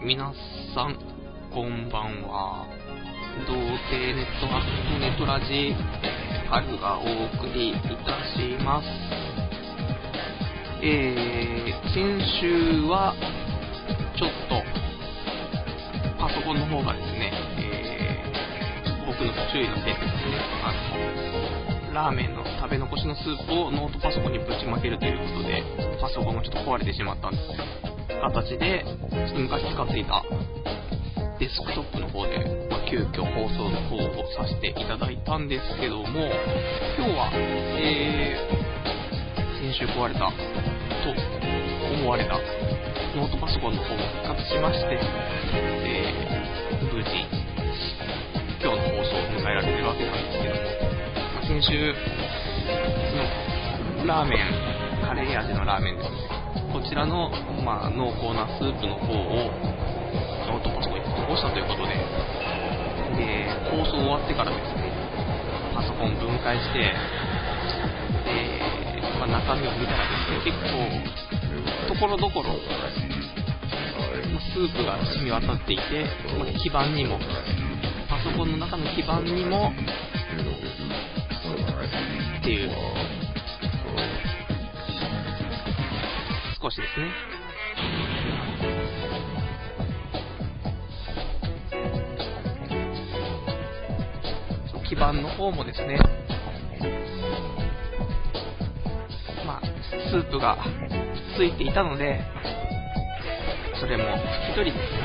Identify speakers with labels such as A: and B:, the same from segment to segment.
A: 皆さん、こんばんは。童貞ネットワークネトラジ、春がお送りいたします。えー、先週は、ちょっと、パソコンの方がですね、えー、僕の不注意のせいでですね、あの、ラーメンの食べ残しのスープをノートパソコンにぶちまけるということで、パソコンがちょっと壊れてしまったんです形で、昔使っていたデスクトップの方で、まあ、急遽放送の方をさせていただいたんですけども、今日は、えー、先週壊れたと思われたノートパソコンの方も復活しまして、えー、無事、今日の放送を迎えられてるわけなんですけども、まあ、先週、その、ラーメン、カレー味のラーメンですね。ちらの、まあ、濃厚なスープの方を、ノートパソコンに残したということで、で、放送終わってからですね、パソコン分解して、で、まあ、中身を見たらですね、結構、ところどころ、スープが染み渡っていて、まあ、基板にも、パソコンの中の基板にも、っていう、ですね。基板の方もですね、まあ、スープがついていたので、それも拭き取りですね。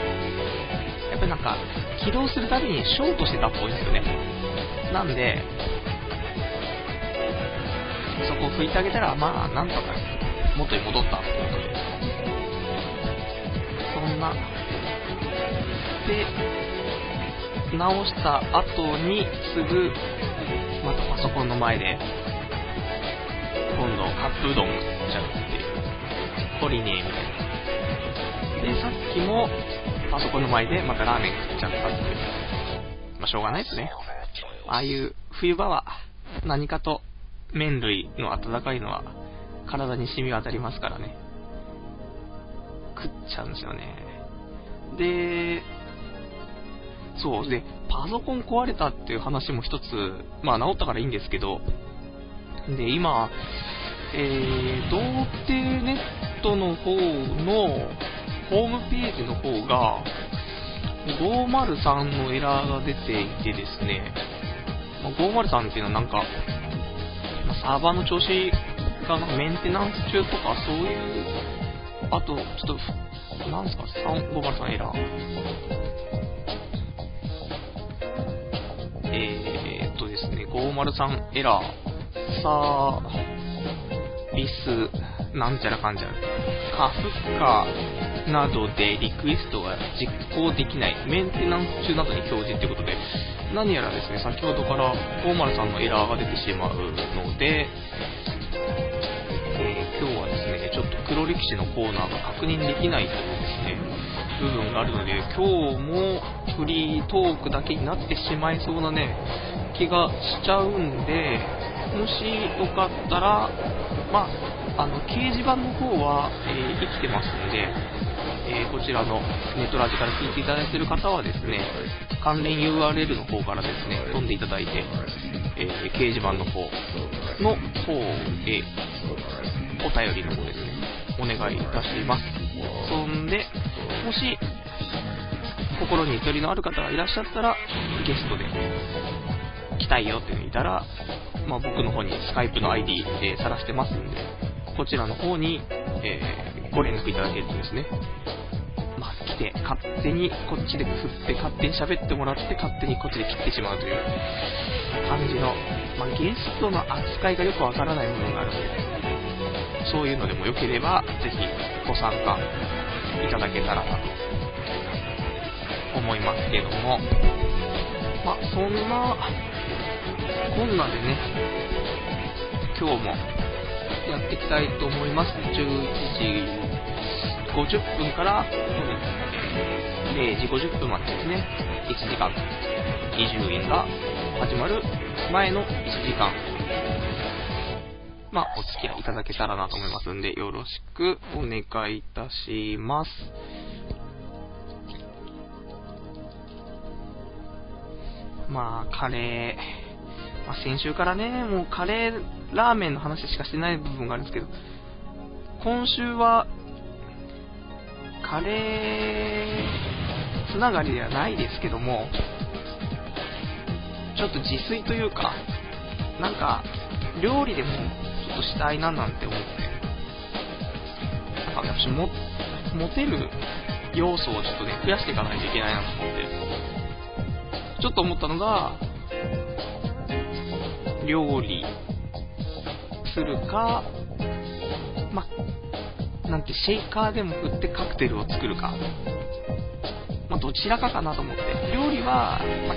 A: やっぱりなんか、起動するたびにショートしてたっぽいですよね。なんで、そこを拭いてあげたら、まあ、なんとか元に戻ったってことで。そんな。で、直した後にすぐ、またパソコンの前で、今度カップうどん食っちゃうっていう。懲りねえみたいな。で、さっきもパソコンの前でまたラーメン食っちゃったっていう。まあ、しょうがないですね。ああいう冬場は何かと麺類の温かいのは体に染み渡りますからね。食っちゃうんですよね。で、そう、で、パソコン壊れたっていう話も一つ、まあ治ったからいいんですけど、で、今、えー、童貞ネットの方のホームページの方が、503のエラーが出ていてですね、まあ、503っていうのはなんか、サーバーの調子メンテナンス中とかそういう、あと、ちょっと、なんすか、503エラー。えー、っとですね、503エラー、さー、リス、なんちゃらかんちゃら、カフカなどでリクエストが実行できない、メンテナンス中などに表示ということで、何やらですね、先ほどから503のエラーが出てしまうので、えー、今日はですね、ちょっと黒歴史のコーナーが確認できないというですね、部分があるので、今日もフリートークだけになってしまいそうなね、気がしちゃうんで、もしよかったら、まあ、あの、掲示板の方は、えー、生きてますんで、えー、こちらのネットラジから聞いていただいている方はですね、関連 URL の方からですね、飛んでいただいて、えー、掲示板の方の方へ、お便りの方ですね、お願いいたします。そんで、もし、心にゆとりのある方がいらっしゃったら、ゲストで来たいよっていうのいたら、まあ、僕の方にスカイプの ID で晒してますんで、こちらの方に、えー、ご連絡いただけるとですね、まあ、来て、勝手にこっちで振って、勝手に喋ってもらって、勝手にこっちで切ってしまうという感じの、まあ、ゲストの扱いがよくわからない部分があるので、そういうのでもよければ、ぜひご参加いただけたらなと思いますけども、まあ、そんな、こんなでね、今日もやっていきたいと思います。11時50分から0時50分までですね、1時間、20円が始まる前の1時間、まあ、お付き合いいただけたらなと思いますんで、よろしくお願いいたします。まあ、カレー、まあ、先週からね、もうカレー、ラーメンの話しかしてない部分があるんですけど、今週は、カレーつながりではないですけども、ちょっと自炊というか、なんか、料理でもちょっとしたいななんて思って、なんか私も、モテる要素をちょっとね、増やしていかないといけないなと思って、ちょっと思ったのが、料理するか、ま、なんてシェイカーでも振ってカクテルを作るか、まどちらかかなと思って、料理は、ま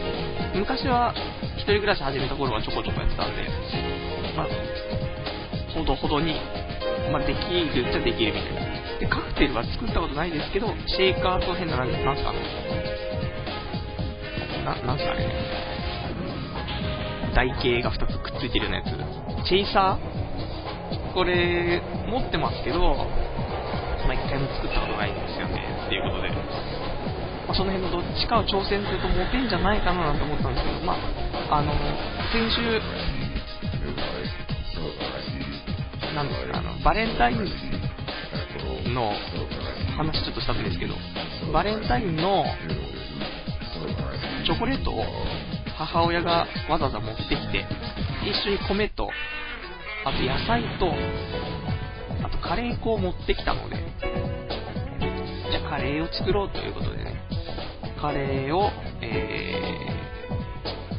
A: 昔は一人暮らし始めた頃はちょこちょこやってたんで、まあ、ほどほどに、まあ、できるっちゃできるみたいな。で、カクテルは作ったことないですけど、シェイカーと変な、なんすか。な、なんすかね。台形が2つくっついてるようなやつ。チェイサー？これ、持ってますけど、まあ、一回も作ったことないんですよね。っていうことで。まあ、その辺のどっちかを挑戦するとモテんじゃないかななんて思ったんですけど、まあ、あの、先週、なんですか、あの、バレンタインの話ちょっとしたんですけど、バレンタインのチョコレートを母親がわざわざ持ってきて、一緒に米と、あと野菜と、あとカレー粉を持ってきたので、じゃあカレーを作ろうということでね、カレーを、え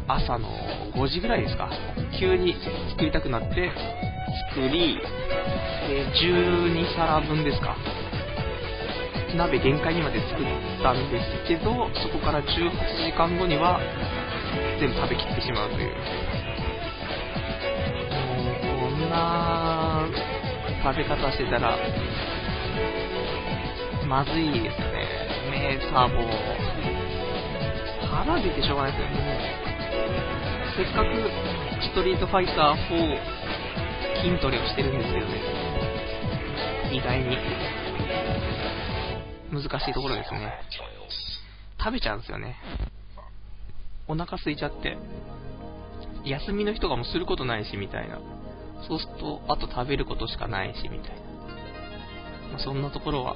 A: ー、朝の5時ぐらいですか、急に作りたくなって作り、えー、12皿分ですか、鍋限界にまで作ったんですけど、そこから18時間後には全部食べきってしまうという。こんな食べ方してたら、まずいです。よね。メーターも、腹出てしょうがないですよね。せっかくストリートファイター4筋トレをしてるんですけどね。意外に。難しいところですね。食べちゃうんですよね。お腹空いちゃって。休みの日とかもすることないし、みたいな。そうすると、あと食べることしかないし、みたいな。ま、そんなところは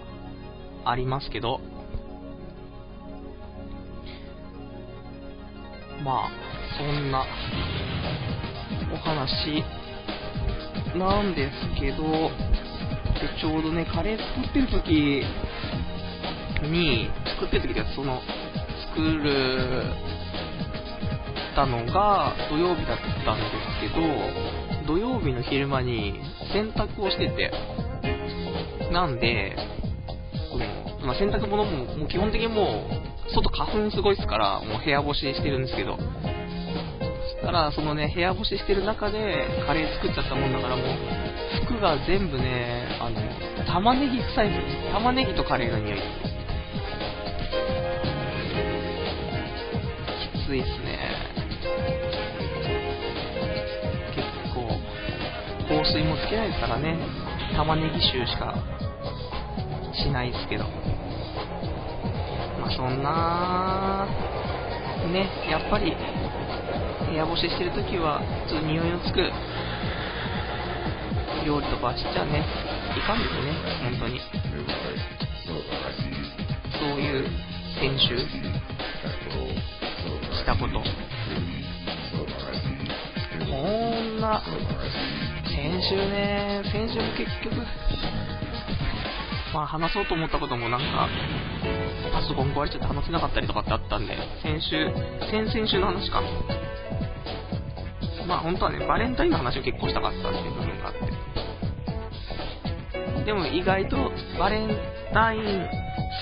A: ありますけど、まあ、そんなお話なんですけど、で、ちょうどね、カレー作ってる時に、作ってる時でその、作る、たのが土曜日だったんですけど、土曜日の昼間に洗濯をしてて、なんで、この、まあ、洗濯物ももう基本的にもう、外花粉すごいですから、もう部屋干ししてるんですけど、そしたら、そのね、部屋干ししてる中でカレー作っちゃったもんだから、もう、服が全部ね、あの、玉ねぎ臭いんですよ。玉ねぎとカレーの匂い。きついっすね。結構、香水もつけないですからね。玉ねぎ臭しかしないっすけど。そんな、ね、やっぱり、部屋干ししてるときは、ちょっと匂いのつく料理とかしちゃね、いかんですね、本当に。そういう編集したこと。こんな、先週ね、先週も結局、まあ話そうと思ったこともなんか、パソコン壊れちゃって話せなかったりとかってあったんで、先週、先々週の話か。まあ本当はね、バレンタインの話を結構したかったっていう部分があって。でも意外とバレンタイン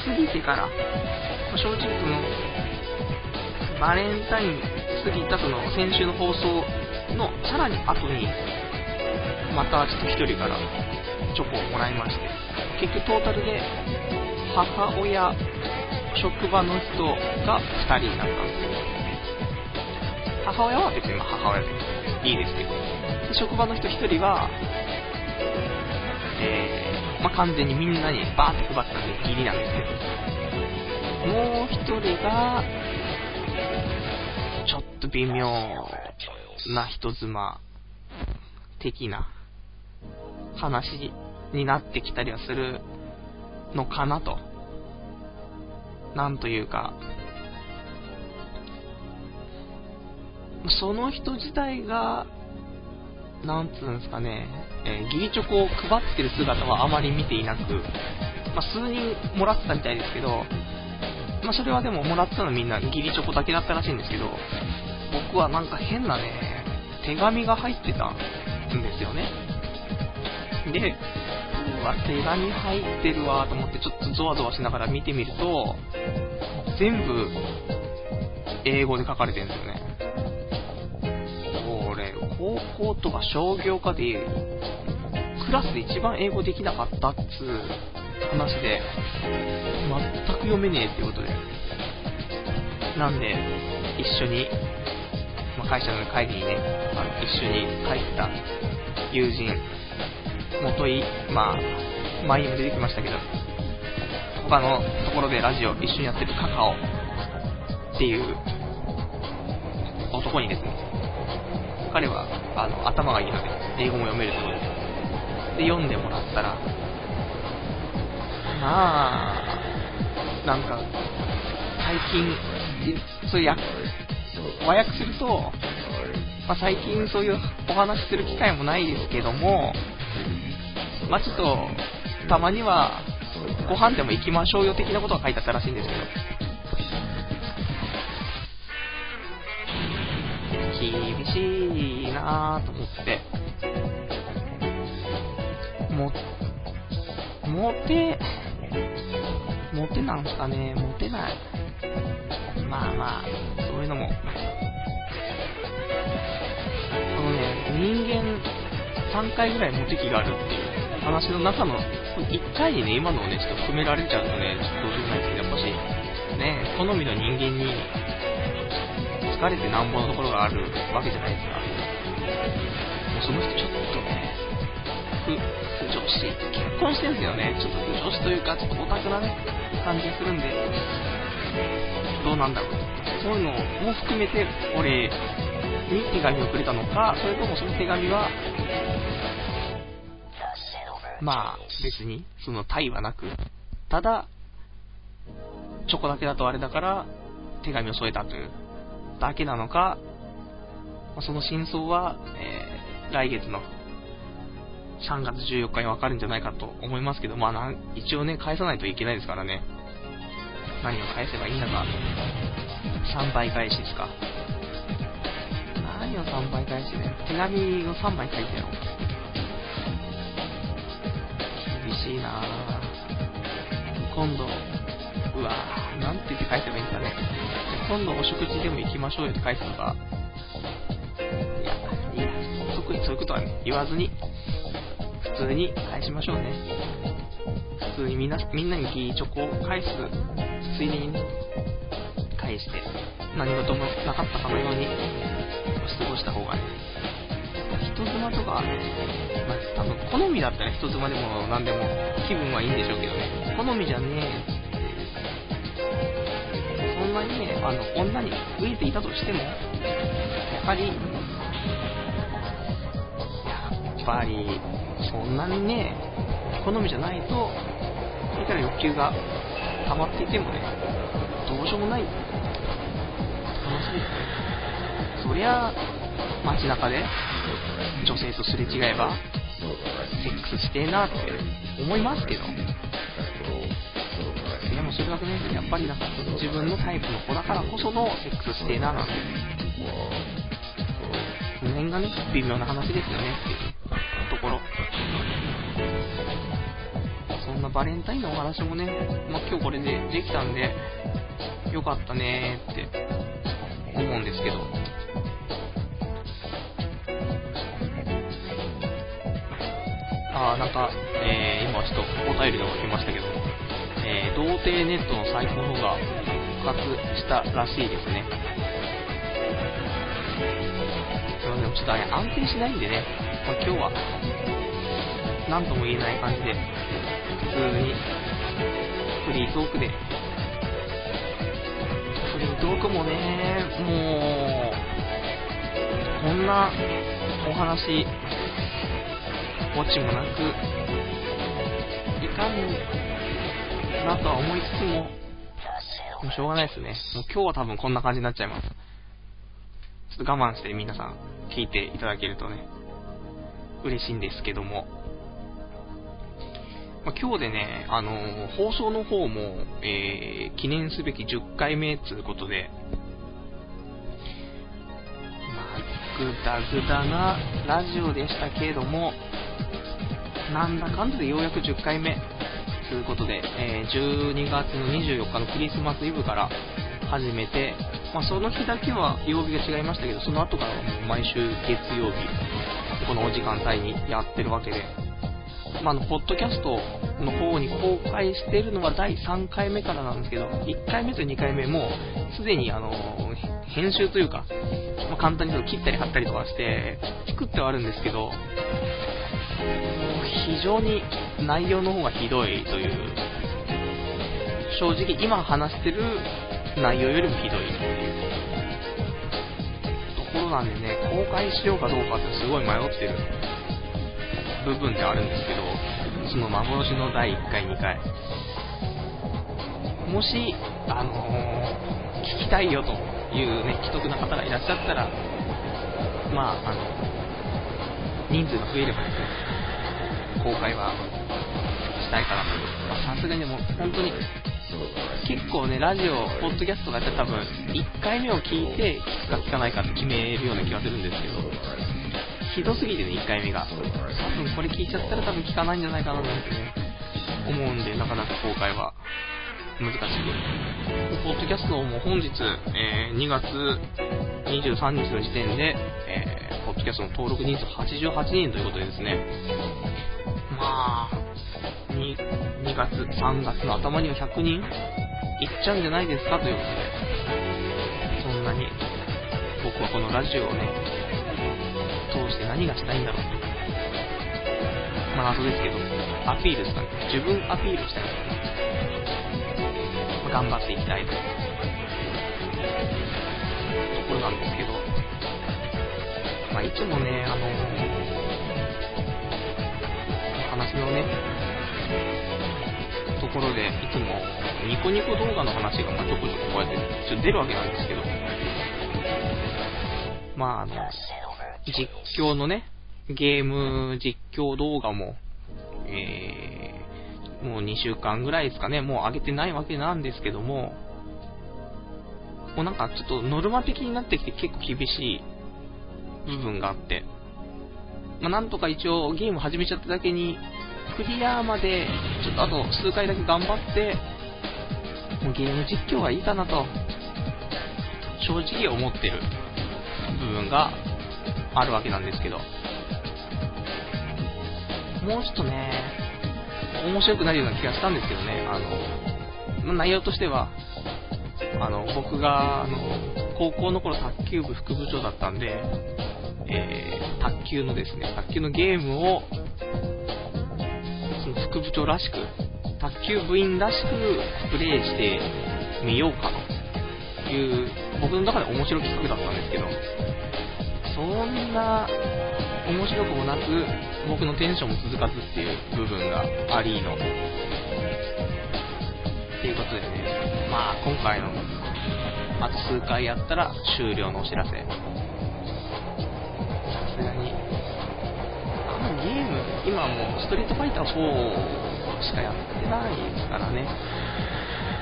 A: 過ぎてから、正直その、バレンタイン過ぎたその先週の放送のさらに後に、またちょっと1人からチョコをもらいまして、結局トータルで母親、職場の人が2人になったんです。母親は別に母親でいいですけど、職場の人1人は、えー、まあ、完全にみんなにバーって配ったんでギリなんですけど、もう1人が、ちょっと微妙な人妻的な話になってきたりはするのかなと。なんというか、その人自体が、なんつうんですかね、えー、義理チョコを配ってる姿はあまり見ていなく、まあ、数人もらってたみたいですけど、まあ、それはでももらってたのみんな義理チョコだけだったらしいんですけど、僕はなんか変なね、手紙が入ってたんですよね。で、わ、手紙入ってるわと思ってちょっとゾワゾワしながら見てみると、全部英語で書かれてるんですよね。これ、高校とか商業科で、クラスで一番英語できなかったっつう話で、全く読めねえってことで。なんで、一緒に、まあ、会社の帰りにね、あの一緒に帰った友人、元い、まあ、前にも出てきましたけど、他のところでラジオ一緒にやってるカカオっていう男にですね、彼はあの頭がいいので、英語も読めるとことで、で、読んでもらったら、まあ、なんか、最近、そういう和訳すると、まあ、最近そういうお話する機会もないですけども、まあ、ちょっと、たまには、ご飯でも行きましょうよ的なことが書いてあったらしいんですけど、厳しいなぁと思って、も、モテ、モテなんすかねモテない。まあまあ、そういうのも。このね、人間3回ぐらいモテ期があるっていう話の中の1回にね、今のをね、ちょっと含められちゃうとね、ちょっとどうしようもないですけど、やっぱし、ね、好みの人間に疲れてなんぼのところがあるわけじゃないですか。もうその人ちょっとね、不、不女子、結婚してるんですよね。ちょっと不女子というか、ちょっとオタクなね、感じがするんで、どうなんだろう。そういうのも含めて、俺に手紙をくれたのか、それともその手紙は、まあ、別に、その対はなく、ただ、チョコだけだとあれだから、手紙を添えたという、だけなのか、その真相は、えー、来月の3月14日にわかるんじゃないかと思いますけど、まあ一応ね、返さないといけないですからね。何を返せばいいんだか。3倍返しですか。何を3倍返しで、手紙を3枚書いてやろう。しいな今度、うわなんて言って返せばいいんですかね。今度お食事でも行きましょうよって返すのか。いや、いや、特にそういうことは、ね、言わずに、普通に返しましょうね。普通にみんな、みんなにギーチョコを返す、ついでにね、返して、何事もなかったかのように過ごした方がね、人妻とか、まあ、多分好みだったら人妻でも何でも気分はいいんでしょうけどね、好みじゃねえ、そんなにね、あの、女に飢えていたとしても、やはり、やっぱり、そんなにね、好みじゃないと、それから欲求が溜まっていてもね、どうしようもない。話ですね。そりゃ、街中で女性とすれ違えば、セックスしてえなって思いますけど、でもうそれはね、やっぱりなんか自分のタイプの子だからこそのセックスしてえななんて、その辺がね、微妙な話ですよね。っていうところ。そんなバレンタインのお話もね、まあ、今日これでできたんで、よかったねーって思うんですけど、あなんか、えー、今ちょっとお便りが来ましたけど、えー、童貞ネットのサイトの方が復活したらしいですね。でもちょっとね、安定しないんでね、まあ、今日は、なんとも言えない感じで、普通に、フリートークで、フリートークもね、もう、こんなお話、オチもなく、いかんなとは思いつつも、もうしょうがないですね。もう今日は多分こんな感じになっちゃいます。ちょっと我慢して皆さん聞いていただけるとね、嬉しいんですけども。まあ、今日でね、あのー、放送の方も、えー、記念すべき10回目ということで、まあ、ぐだぐだなラジオでしたけれども、なんだかんだでようやく10回目。ということで、えー、12月の24日のクリスマスイブから始めて、まあ、その日だけは曜日が違いましたけど、その後からもう毎週月曜日、このお時間帯にやってるわけで、まあ、の、ポッドキャストの方に公開してるのは第3回目からなんですけど、1回目と2回目も、すでにあの、編集というか、まあ、簡単にその切ったり貼ったりとかして、作ってはあるんですけど、非常に内容の方がひどいという、正直今話してる内容よりもひどいっていうところなんでね、公開しようかどうかってすごい迷ってる部分ではあるんですけど、その幻の第1回、2回。もし、あのー、聞きたいよというね、既得な方がいらっしゃったら、まあ、あの、人数が増えればですね、公開はしたいかなと。さすがにもう、本当に、結構ね、ラジオ、ポッドキャストがったら多分、1回目を聞いて、聞くか聞かないかって決めるような気がするんですけど、ひどすぎてね、1回目が。多分これ聞いちゃったら多分聞かないんじゃないかななんてね、思うんで、なかなか公開は難しい。ポッドキャストも本日、えー、2月23日の時点で、えー、ポッドキャストの登録人数88人ということでですね、まあ、2, 2月、3月の頭には100人？いっちゃうんじゃないですかということで、そんなに僕はこのラジオをね、通して何がしたいんだろうと。まあ謎ですけど、アピールですかね。自分アピールしたいと、まあ、頑張っていきたいと。ところなんですけど、まあいつもね、あの話のね、ところで、いつもニコニコ動画の話が、まあ、ちょこちょここうやってちょ出るわけなんですけど、まあ、あの、実況のね、ゲーム実況動画も、えー、もう2週間ぐらいですかね、もう上げてないわけなんですけども、もうなんかちょっとノルマ的になってきて結構厳しい部分があって、まあ、なんとか一応ゲーム始めちゃっただけに、クリアまで、ちょっとあと数回だけ頑張って、もうゲーム実況はいいかなと、正直思ってる部分があるわけなんですけど、もうちょっとね、面白くなるような気がしたんですけどね、あのま、内容としては、あの、僕が、あの、高校の頃卓球部副部長だったんで、えー、卓球のですね、卓球のゲームを、その副部長らしく、卓球部員らしくプレイしてみようかという、僕の中で面白い企画だったんですけど、そんな面白くもなく、僕のテンションも続かずっていう部分がありの。っていうことでね、まあ今回の、あと数回やったら終了のお知らせ。さすがに、あのゲーム、今もうストリートファイター4しかやってないですからね。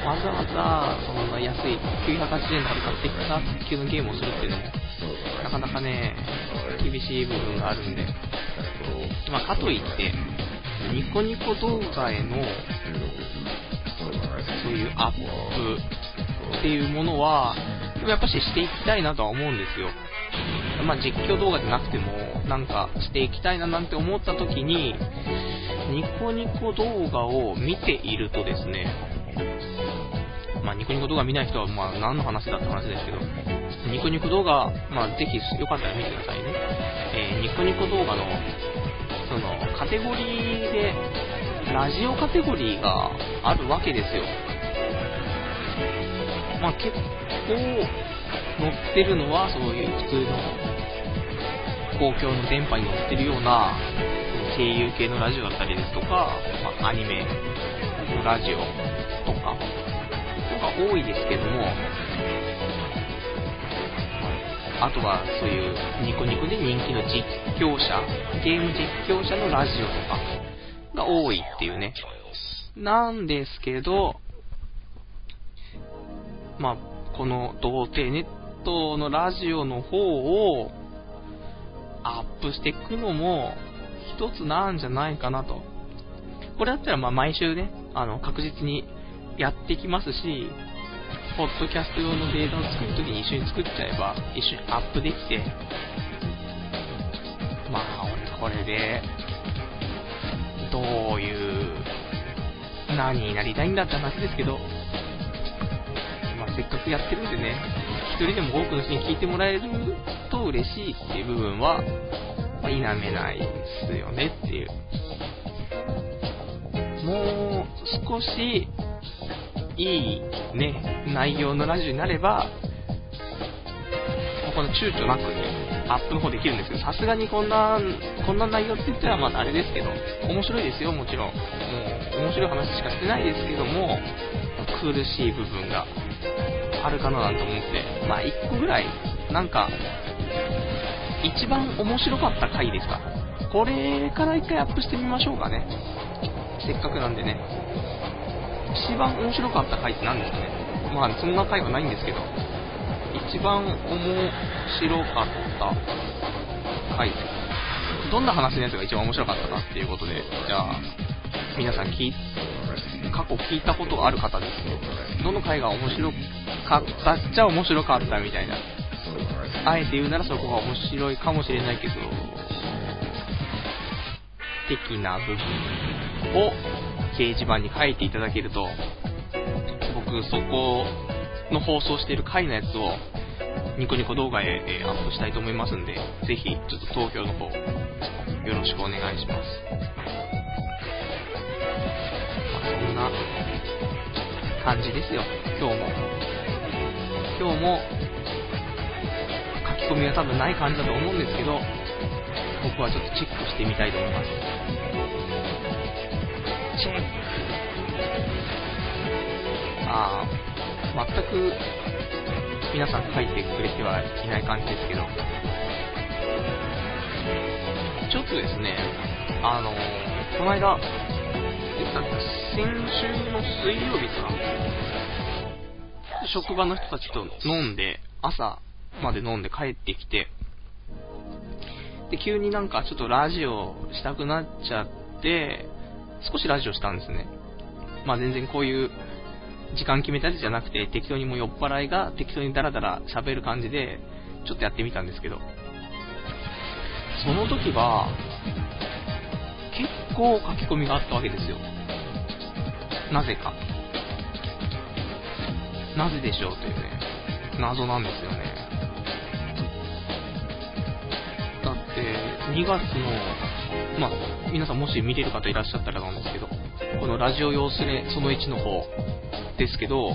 A: わざわざ、そんな安い980円とかで買ってきた卓球のゲームをするっていうのも、なかなかね、厳しい部分があるんで、まあ、かといって、ニコニコ動画への、そういうアップっていうものは、やっぱししていきたいなとは思うんですよ。まあ、実況動画でなくても、なんかしていきたいななんて思った時に、ニコニコ動画を見ているとですね、まあ、ニコニコ動画見ない人は、まあ、何の話だって話ですけど、ニコニコ動画、まあ、ぜひよかったら見てくださいね。えー、ニコニコ動画の、その、カテゴリーで、ラジオカテゴリーがあるわけですよ。まあ結構乗ってるのはそういう普通の公共の電波に乗ってるような声優系のラジオだったりですとか、まあ、アニメのラジオとか、のが多いですけども、あとはそういうニコニコで人気の実況者、ゲーム実況者のラジオとかが多いっていうね。なんですけど、まあ、この童貞ネットのラジオの方をアップしていくのも一つなんじゃないかなと。これだったらま毎週ね、あの確実にやってきますし、ポッドキャスト用のデータを作るときに一緒に作っちゃえば、一緒にアップできて、まあ俺これで、どういう、何になりたいんだって話ですけど、まあせっかくやってるんでね、一人でも多くの人に聞いてもらえる嬉しいっていう部分は、否めないですよねっていう。もう少しいいね、内容のラジオになれば、この躊躇なく、アップの方できるんですけど、さすがにこんな、こんな内容って言ったらまだあれですけど、面白いですよ、もちろん。もう、面白い話しかしてないですけども、苦しい部分があるかななんて思って、まあ1個ぐらい、なんか、一番面白かった回ですか？これから一回アップしてみましょうかね。せっかくなんでね。一番面白かった回って何ですかね？まあ、そんな回はないんですけど、一番面白かった回。どんな話のやつが一番面白かったかっていうことで、じゃあ、皆さん聞い、過去聞いたことある方ですね。どの回が面白かったっちゃ面白かったみたいな。あえて言うならそこが面白いかもしれないけど、的な部分を掲示板に書いていただけると、僕そこの放送している回のやつをニコニコ動画へ、えアップしたいと思いますんで、ぜひちょっと投票の方よろしくお願いします。まあ、そんな感じですよ、今日も。今日もき込みは多分ない感じだと思うんですけど、僕はちょっとチェックしてみたいと思います。チェック。ああ、全く皆さん書いてくれてはいない感じですけど、ちょっとですね、あのこの間、先週の水曜日か、職場の人たちと飲んで、朝まで飲んで帰ってきて、で、急になんかちょっとラジオしたくなっちゃって、少しラジオしたんですね。まあ全然こういう時間決めたりじゃなくて、適当にもう酔っ払いが適当にダラダラ喋る感じで、ちょっとやってみたんですけど、その時は、結構書き込みがあったわけですよ。なぜか。なぜでしょうというね、謎なんですよね。だって、2月の、まあ、皆さんもし見れる方いらっしゃったらなんですけど、このラジオ用スレその1の方ですけど、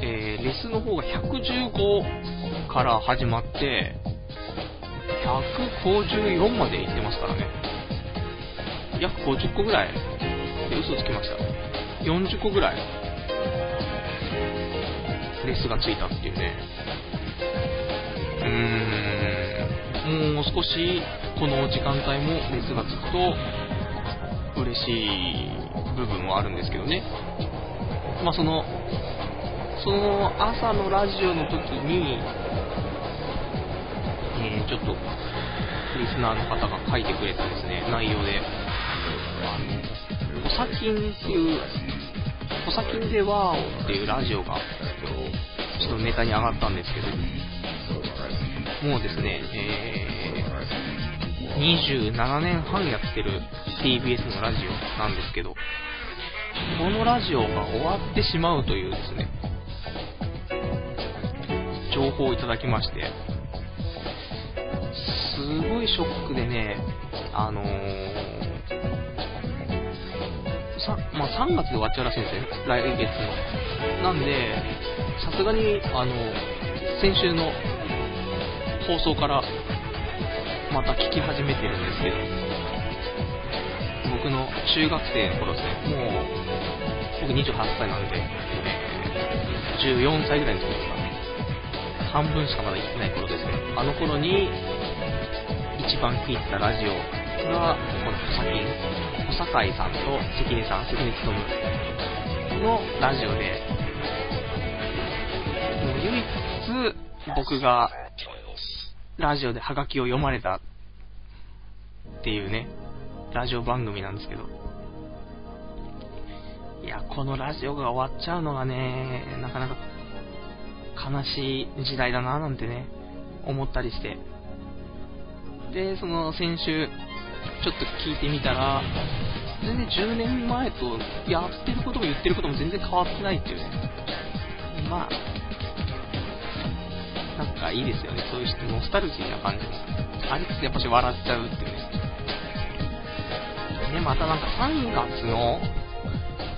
A: えー、レスの方が115から始まって、154まで行ってますからね。約50個ぐらい。で嘘つきました。40個ぐらい、レスがついたっていうね。うーん、もう少しこの時間帯もレスがつくと嬉しい部分はあるん。ですけどね。まあその、その朝のラジオの時に、えー、ちょっと、リスナーの方が書いてくれたですね、内容で、あの、おさきん。っていう、おさきん。でワーオっていうラジオが、ちょっとネタに上がったん。ですけど、もうですね、えー、27年半やってる TBS のラジオなんですけど、このラジオが終わってしまうというですね、情報をいただきまして、すごいショックでね、あのー、まあ、3月で終わっちゃうらしいんですね、来月の。なんで、さすがに、あの、先週の放送からまた聞き始めてるんですけど、僕の中学生の頃ですね、もう、僕28歳なんで、14歳ぐらいの時ですかね、半分しかまだ行ってない頃ですね、あの頃に一番聴いてたラジオが、この小崎、小堺さんと関根さん、関根勤のラジオで、唯一僕がラジオでハガキを読まれたっていうね、ラジオ番組なんですけど。いや、このラジオが終わっちゃうのがね、なかなか悲しい時代だななんてね、思ったりして。で、その先週、ちょっと聞いてみたら、全然10年前とやってることも言ってることも全然変わってないっていうね。まあ、なんかいいですよね。そういうノスタルジーな感じも。ありつつやっぱし笑っちゃうっていうね。で、またなんか3月の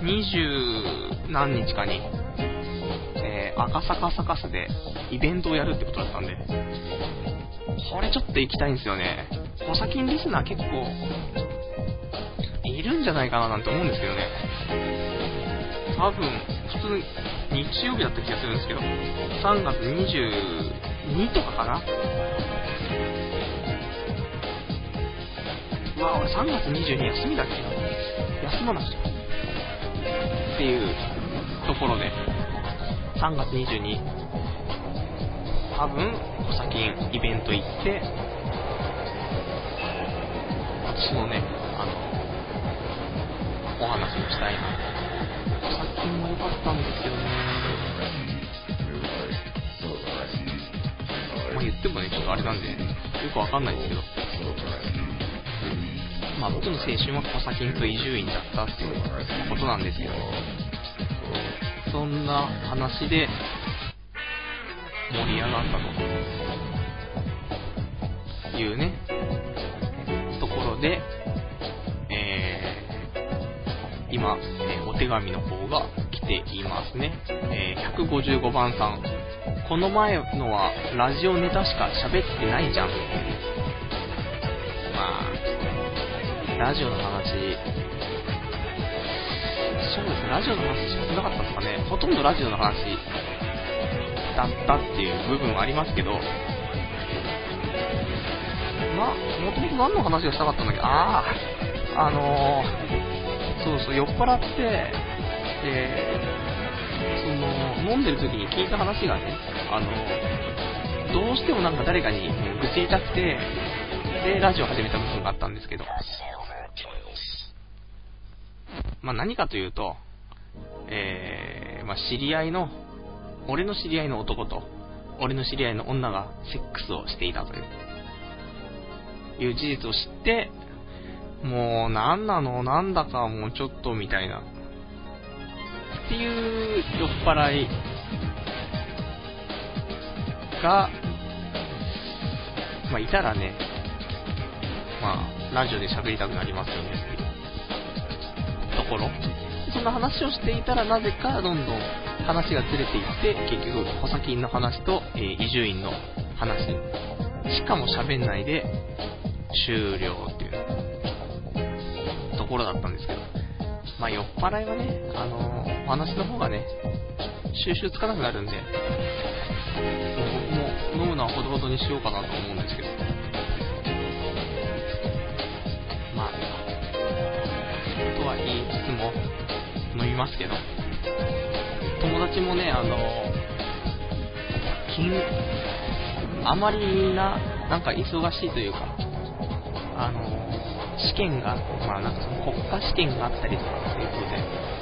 A: 20何日かに、えー、赤坂サカスでイベントをやるってことだったんで、これちょっと行きたいんですよね。コサキンリスナー結構、いるんじゃないかななんて思うんですけどね。多分、普通、日曜日だった気がするんですけど、3月22とかかな？うわ、俺3月22休みだっけ休まなくちゃ。っていうところで、3月22、多分、お先イベント行って、私のね、あの、お話をしたいな品も良かったんですよね。まあ言ってもね、ちょっとあれなんで、よくわかんないんですけど。まあ僕の青春は小崎と伊集院だったっていうことなんですけど、そんな話で盛り上がったというね、ところで、今、えー、お手紙の方が来ていますね。えー、155番さん。この前のはラジオネタしか喋ってないじゃん。まあ、ラジオの話、そうですね、ラジオの話しかしなかったですかね。ほとんどラジオの話だったっていう部分はありますけど、まあ、もともと何の話をしたかったんだっけ？ど、ああ、あのー、そうそう、酔っ払って、で、その、飲んでる時に聞いた話がね、あの、どうしてもなんか誰かに愚痴たくて、で、ラジオ始めた部分があったんですけど、まあ何かというと、えー、まあ知り合いの、俺の知り合いの男と、俺の知り合いの女がセックスをしていたという、いう事実を知って、もう、なんなの？なんだかもうちょっとみたいな。っていう酔っ払いが、まあ、いたらね、まあ、ラジオで喋りたくなりますよねっていうところ。そんな話をしていたら、なぜかどんどん話がずれていって、結局、補佐金の話とえ伊集院の話。しかも喋んないで終了っていうと。ころだったんですけど、まあ、酔っ払いはね、あのー、お話の方がね、収集つかなくなるんで、僕も飲むのはほどほどにしようかなと思うんですけど、まあ、とは言いつつも、飲みますけど、友達もね、あの金、あまりな、なんか忙しいというか、あの試験が、まあなんかその国家試験があったりとかっていうことで、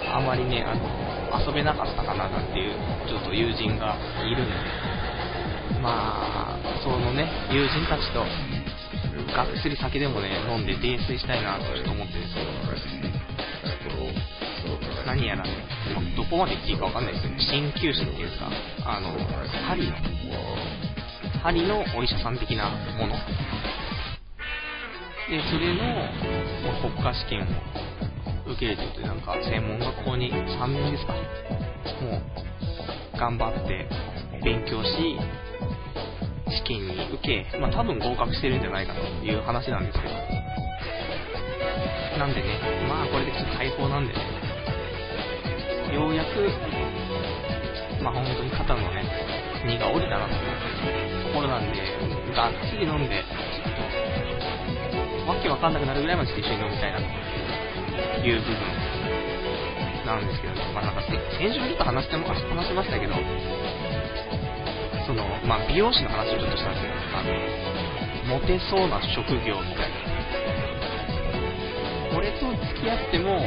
A: あまりね、あの、遊べなかったかななんていう、ちょっと友人がいるんで、まあ、そのね、友人たちと、がっつり酒でもね、飲んで泥酔したいなと思ってですけど、何やらね、まどこまで行っていいかわかんないですけど、鍼灸師っていうか、あの、針の、針のお医者さん的なもの。で、それの、国家試験を受けるということ、なんか専門学校に3年ですかね、もう頑張って勉強し、試験に受け、まあ多分合格してるんじゃないかという話なんですけど、なんでね、まあこれでちょっと解放なんでね、ようやく、まあ本当に肩のね、荷が下りたなというところなんで、がっつり飲んで、けわかんなくなるぐらいまで一緒に飲みたいなという部分なんですけどね、まあなんか先週もちょっと話しても話しましたけど、その、まあ、美容師の話をちょっとしたんですけど、あの、モテそうな職業みたいな。俺と付き合っても、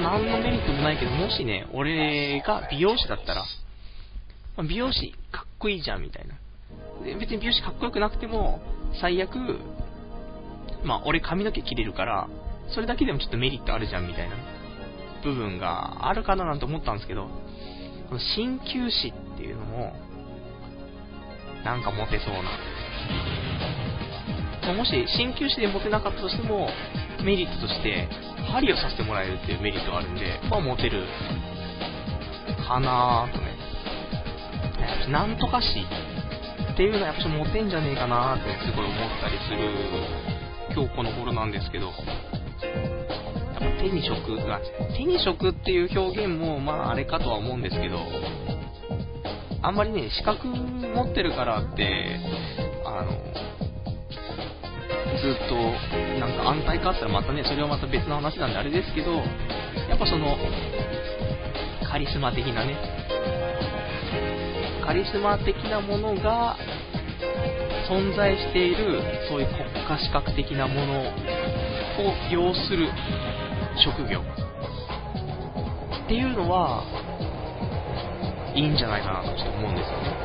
A: 何のメリットもないけど、もしね、俺が美容師だったら、美容師かっこいいじゃんみたいな。別に美容師かっこよくなくても、最悪、まあ、俺髪の毛切れるから、それだけでもちょっとメリットあるじゃんみたいな部分があるかななんて思ったんですけど、この鍼灸師っていうのも、なんかモテそうな。もし、鍼灸師でモテなかったとしても、メリットとして、針をさせてもらえるっていうメリットがあるんで、まあ、モテる、かなーとね。なんとかしっていうのはやっぱモテんじゃねえかなーってすごい思ったりする、今日この頃なんですけど、やっぱ手に職が、手に職っていう表現も、まああれかとは思うんですけど、あんまりね、資格持ってるからって、あの、ずっと、なんか安泰かあったらまたね、それはまた別の話なんであれですけど、やっぱその、カリスマ的なね、カリスマ的なものが存在している、そういう国家資格的なものを要する職業っていうのは、いいんじゃないかなとちょっと思うんですよね。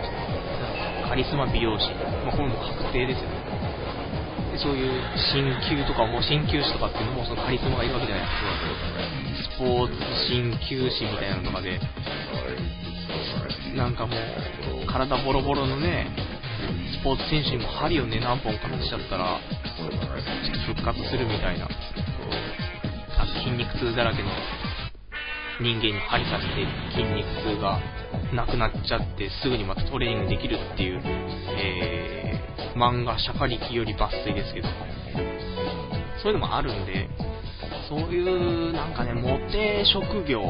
A: カリスマ美容師。まあ、これも確定ですよね。でそういう鍼灸とかも、鍼灸師とかっていうのもそのカリスマがいるわけじゃないですか。スポーツ鍼灸師みたいなのとかで、なんかもう、体ボロボロのね、スポーツ選手にも針をね、何本かしちゃったら、復活するみたいな、筋肉痛だらけの人間に針刺して筋肉痛がなくなっちゃってすぐにまたトレーニングできるっていう、えー、漫画、釈迦力より抜粋ですけど、そういうのもあるんで、そういうなんかね、モテ職業、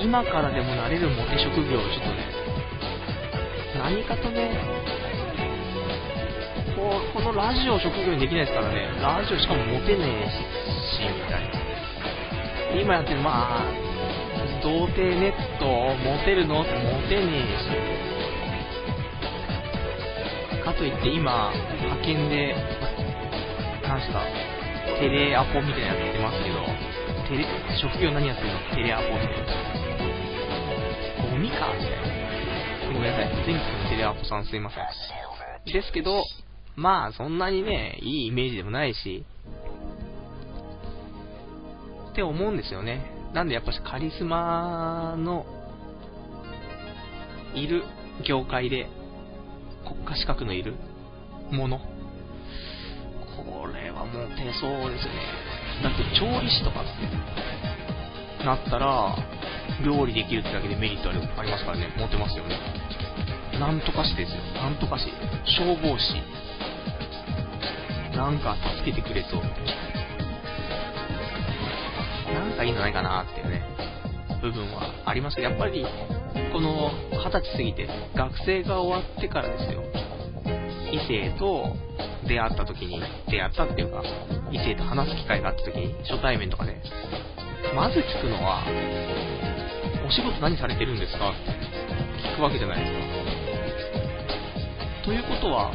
A: 今からでもなれるモテ職業をちょっとね、何かとね、ここのラジオ職業にできないですからね、ラジオしかもモテねえし、みたいな。今やってる、まあ、童貞ネット、モテるの？ってモテねえし。かといって今、派遣で、なんすか、テレアポみたいなやってますけど、テレ、職業何やってるの？テレアポみたいな。ゴミかみたいな。ごめんなさい。全国のテレアポさんすいません。ですけど、まあ、そんなにね、いいイメージでもないし、って思うんですよね。なんでやっぱしカリスマのいる業界で国家資格のいるもの。これはモテそうですよね。だって調理師とかってなったら、料理できるってだけでメリットありますからね、モテますよね。なんとか師ですよ。なんとか師。消防士。なんか助けてくれそう。なんかいいんじゃないかなっていうね、部分はありますけど、やっぱり、この二十歳過ぎて、学生が終わってからですよ、異性と出会った時に、出会ったっていうか、異性と話す機会があった時に、初対面とかで、まず聞くのは、お仕事何されてるんですか？って聞くわけじゃないですか。ということは、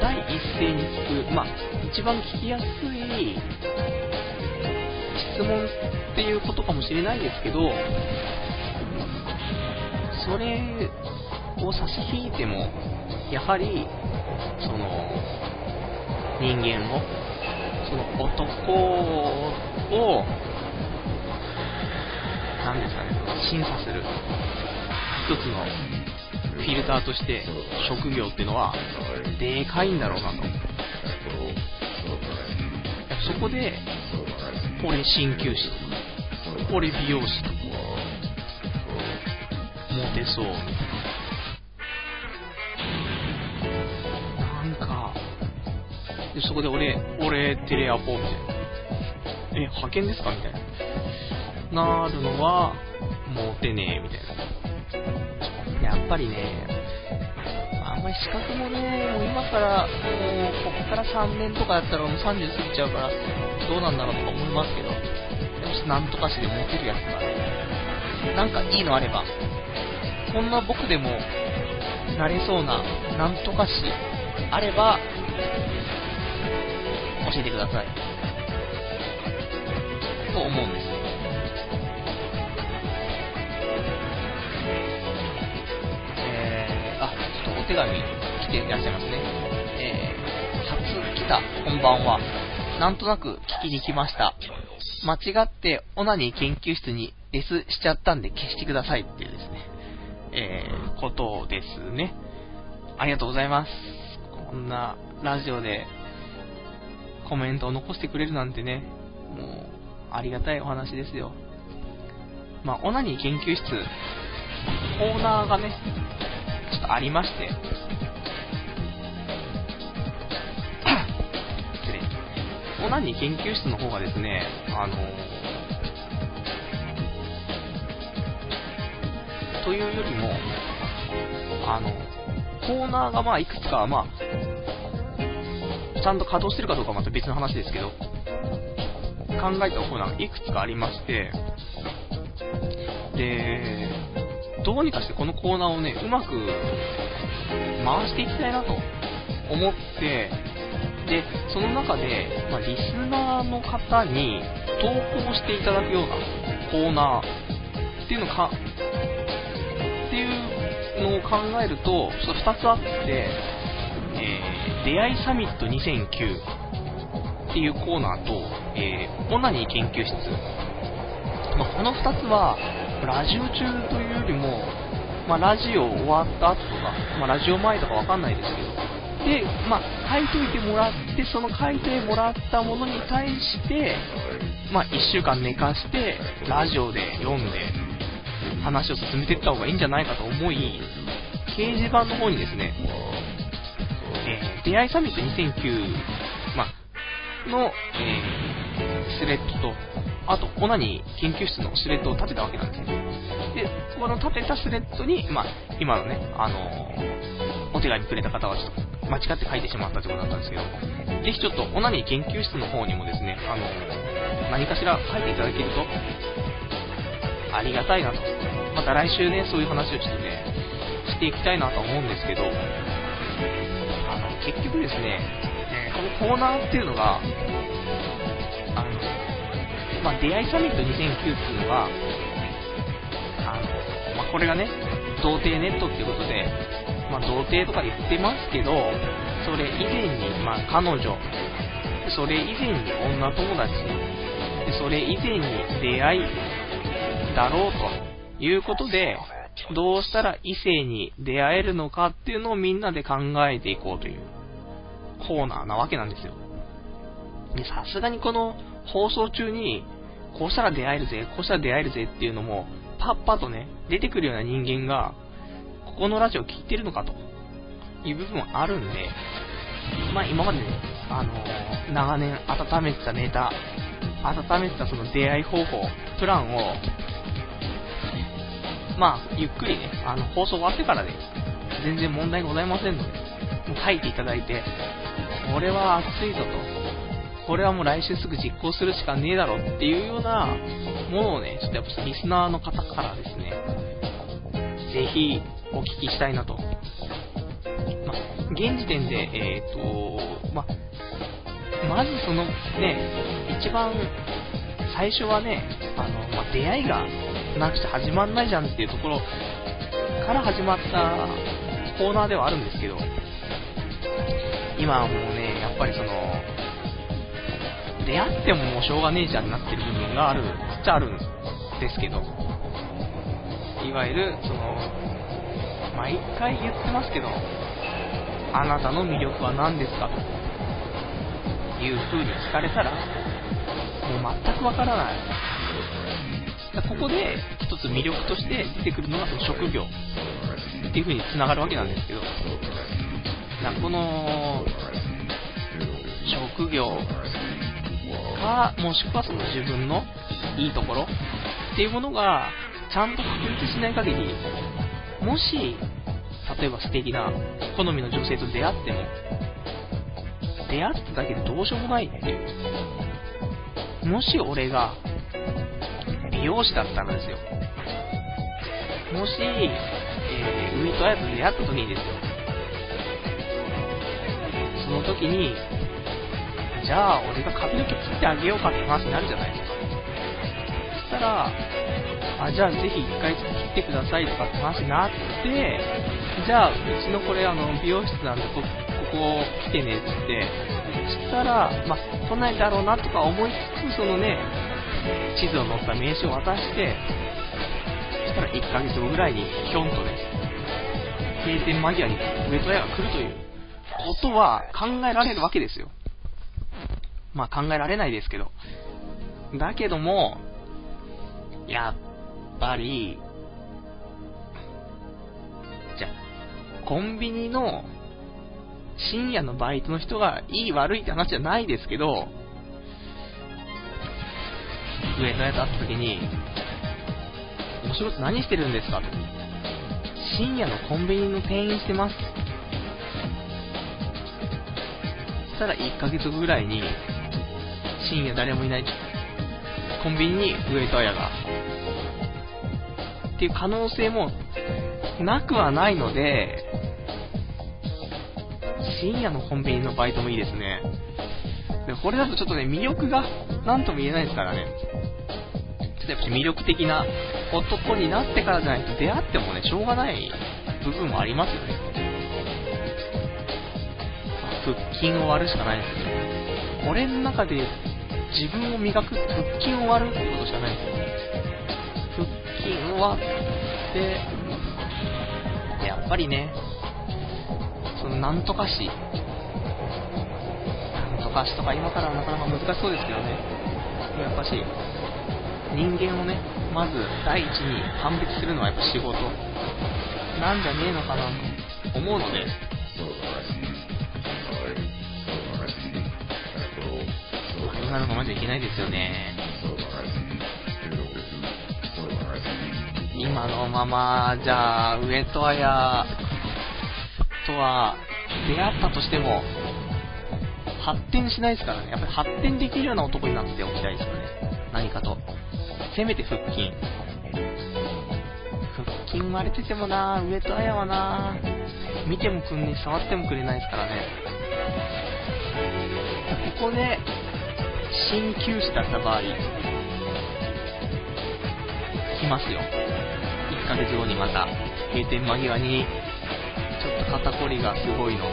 A: 第一声に聞く、まあ、一番聞きやすい質問っていうことかもしれないですけど、それを差し引いても、やはり、その、人間を、その男を、何ですかね、審査する一つのフィルターとして職業っていうのはでかいんだろうなと。そこで俺鍼灸師とか、俺美容師とか、モテそう。なんか、でそこで俺、俺テレアポみたいな。え、派遣ですか？みたいな。なるのは、モテねえ、みたいな。やっぱりね、あんまり資格もね、もう今から、もう、ここから3年とかやったらもう30過ぎちゃうから、どうなんだろうとか思いますけど、もしなんとかしでモテるやつが、なんかいいのあれば、こんな僕でも、なれそうな、なんとかし、あれば、教えてください。と思うんです。お手紙来ていらっしゃいますね。えー、初来た、こんばんは。なんとなく聞きに来ました。間違ってオナニー研究室にレスしちゃったんで消してくださいっていうですね、えー、ことですね。ありがとうございます。こんなラジオでコメントを残してくれるなんてね、もう、ありがたいお話ですよ。まあ、オナニー研究室、コーナーがね、ちょっとありまして、失礼。オナニー研究室の方がですね、あのというよりも、あの、コーナーがまあいくつか、まあ、ちゃんと稼働してるかどうかはまた別の話ですけど、考えたコーナーがいくつかありまして、で、どうにかしてこのコーナーをね、うまく回していきたいなと思って、で、その中で、まあ、リスナーの方に投稿していただくようなコーナーっていうのか、っていうのを考えると、ちょっと2つあって、えー、出会いサミット2009っていうコーナーと、えー、オナニー研究室。まあ、この2つは、ラジオ中というよりも、まあ、ラジオ終わった後とか、まあ、ラジオ前とかわかんないですけど、で、まあ、書いといてもらって、その書いてもらったものに対して、まあ、1週間寝かして、ラジオで読んで、話を進めていった方がいいんじゃないかと思い、掲示板の方にですね、えー、出会いサミット2009、まあ、の、えー、スレッドと、あと、オナニー研究室のスレッドを立てたわけなんですよ。で、この立てたスレッドに、まあ、今のね、あのー、お手紙くれた方はちょっと間違って書いてしまったということだったんですけど、ぜひちょっとオナニー研究室の方にもですね、あのー、何かしら書いていただけると、ありがたいなと。また来週ね、そういう話をちょっとね、していきたいなと思うんですけど、結局ですね、このコーナーっていうのが、あの、まあ、出会いサミット2009っていうのが、あの、まあ、これがね、童貞ネットっていうことで、まあ、童貞とか言ってますけど、それ以前に、まあ、彼女、それ以前に女友達、それ以前に出会いだろうということで、どうしたら異性に出会えるのかっていうのをみんなで考えていこうというコーナーなわけなんですよ。さすがにこの放送中に、こうしたら出会えるぜ、こうしたら出会えるぜっていうのも、パッパとね、出てくるような人間が、ここのラジオ聞いてるのかという部分はあるんで、まあ今までね、あのー、長年温めてたネタ、温めてたその出会い方法、プランを、まあ、ゆっくりね、あの、放送終わってからで、全然問題ございませんので、もう書いていただいて、これは熱いぞと、これはもう来週すぐ実行するしかねえだろっていうようなものをね、ちょっとやっぱリスナーの方からですね、ぜひお聞きしたいなと。ま現時点で、えっ、ー、と、ままずそのね、一番最初はね、あの、ま出会いがなくて始まんないじゃんっていうところから始まったコーナーではあるんですけど、今はもうね、やっぱりその、出会ってももうしょうがねえじゃんになってる部分があるっちゃあるんですけど、いわゆる、その、毎回言ってますけど、あなたの魅力は何ですか？という風に聞かれたら、もう全くわからない。ここで一つ魅力として出てくるのがその職業。っていう風に繋がるわけなんですけど、この職業か、もしくはその自分のいいところっていうものがちゃんと確立しない限り、もし、例えば素敵な好みの女性と出会っても、出会っただけでどうしようもないね。もし俺が美容師だったらですよ。もし、えー、ウィトアヤと出会った時にですよ。その時に、じゃあ俺が髪の毛切ってあげようかって話になるじゃないですか。そしたら、あ、じゃあぜひ一回切ってくださいとかって話になって、じゃあうちのこれあの美容室なんでこここ来てねってって、そしたら、まあ、来ないだろうなとか思いつつ、そのね、地図を載った名刺を渡して、そしたら1ヶ月後ぐらいにひょんとね、閉店間際に上戸屋が来るということは考えられるわけですよ。まあ考えられないですけど。だけども、やっぱり、じゃコンビニの深夜のバイトの人がいい悪いって話じゃないですけど、上のやつ会った時に、お仕事何してるんですか？深夜のコンビニの店員してます。そしたら1ヶ月ぐらいに、深夜誰もいないコンビニに上戸彩が。っていう可能性もなくはないので、深夜のコンビニのバイトもいいですね。でこれだとちょっとね、魅力が何とも言えないですからね。ちょっとやっぱ魅力的な男になってからじゃないと出会ってもね、しょうがない部分もありますよね。腹筋を割るしかないですよね。俺の中で自分を磨く腹筋を割るってことしかないんですよ。腹筋を割って、やっぱりね、そのなんとかし、なんとかしとか今からなかなか難しそうですけどね。やっぱし、人間をね、まず第一に判別するのはやっぱ仕事なんじゃねえのかなと思うので、なのがまずいけないですよね。今のまま、じゃあ、上戸彩とは出会ったとしても、発展しないですからね。やっぱり発展できるような男になっておきたいですよね。何かと。せめて腹筋。腹筋割れててもな上戸彩はな見てもくんね触ってもくれないですからね。ここで、鍼灸師だった場合、来ますよ。1ヶ月後にまた、閉店間際に、ちょっと肩こりがすごいの。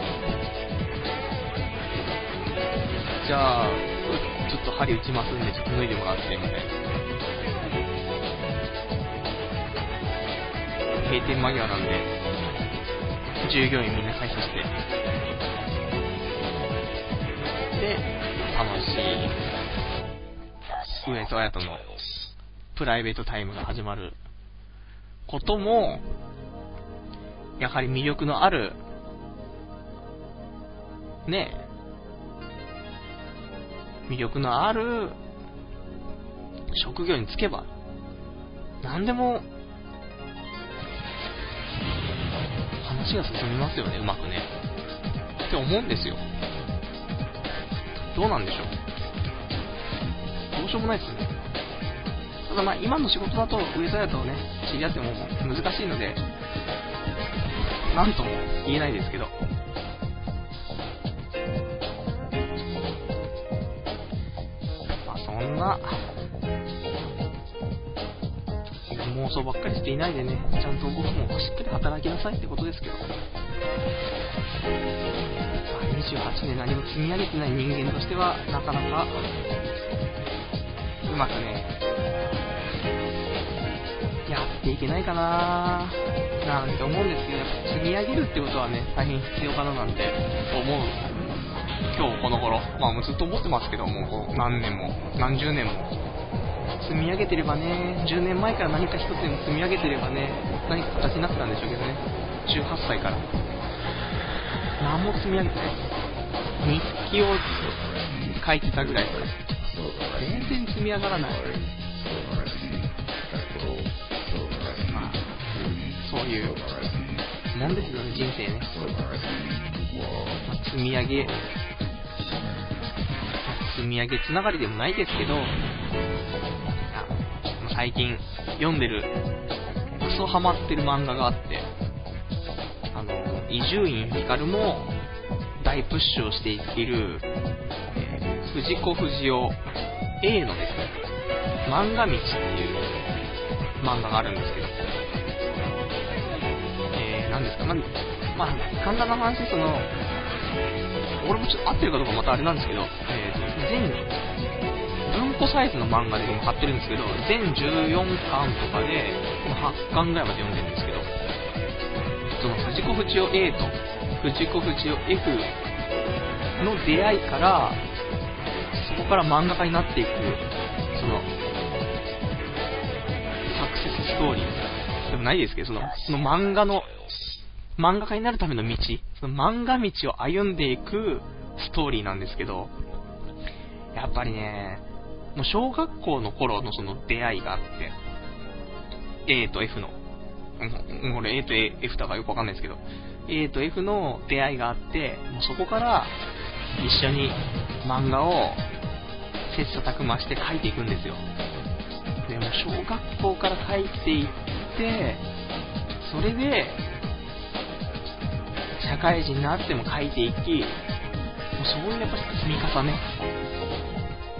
A: じゃあ、ちょっと針打ちますんで、ちょっと脱いでもらって、みたいな。閉店間際なんで、従業員みんな退社して、で、楽しい上戸彩とのプライベートタイムが始まることも、やはり魅力のある、ね魅力のある職業に就けば、何でも、話が進みますよね、うまくね。って思うんですよ。どうなんでしょう。どうしようもないですね。ただまあ今の仕事だと上田屋とね、知り合っても難しいので、なんとも言えないですけど。まあそんな、妄想ばっかりしていないでね、ちゃんと僕もしっかり働きなさいってことですけど。28年何も積み上げてない人間としては、なかなかまくね、やっていけないかななんて思うんですけど、やっぱ積み上げるってことはね、大変必要かななんて思う今日この頃。まあもうずっと思ってますけどもう、何年も、何十年も。積み上げてればね、10年前から何か一つでも積み上げてればね、何か形になってたんでしょうけどね。18歳から。何も積み上げてない。日記を書いてたぐらいです。全然積み上がらない。まあ、そういうもんですよね、人生ね。まあ、積み上げ、積み上げつながりでもないですけど、最近読んでる、クソハマってる漫画があって、あの、伊集院光も大プッシュをしている、え、藤子不二雄 A のですね、漫画道っていう漫画があるんですけど、えー、なんですか、ままあ、簡単な話、その、俺もちょっと合ってるかどうかまたあれなんですけど、えー、全文庫サイズの漫画で今買ってるんですけど、全14巻とかで、8巻ぐらいまで読んでるんですけど、その藤子不二雄 A と藤子不二雄 F の出会いから、こから漫画家になっていく、その、サクセスストーリーでもないですけど、その、その漫画の、漫画家になるための道、その漫画道を歩んでいくストーリーなんですけど、やっぱりね、もう小学校の頃のその出会いがあって、A と F の、これ A と F だかよくわかんないですけど、A と F の出会いがあって、もうそこから一緒に漫画を切磋琢磨して書いていくんですよ。でも小学校から書いていって、それで、社会人になっても書いていき、もうそういうやっぱり積み重ね。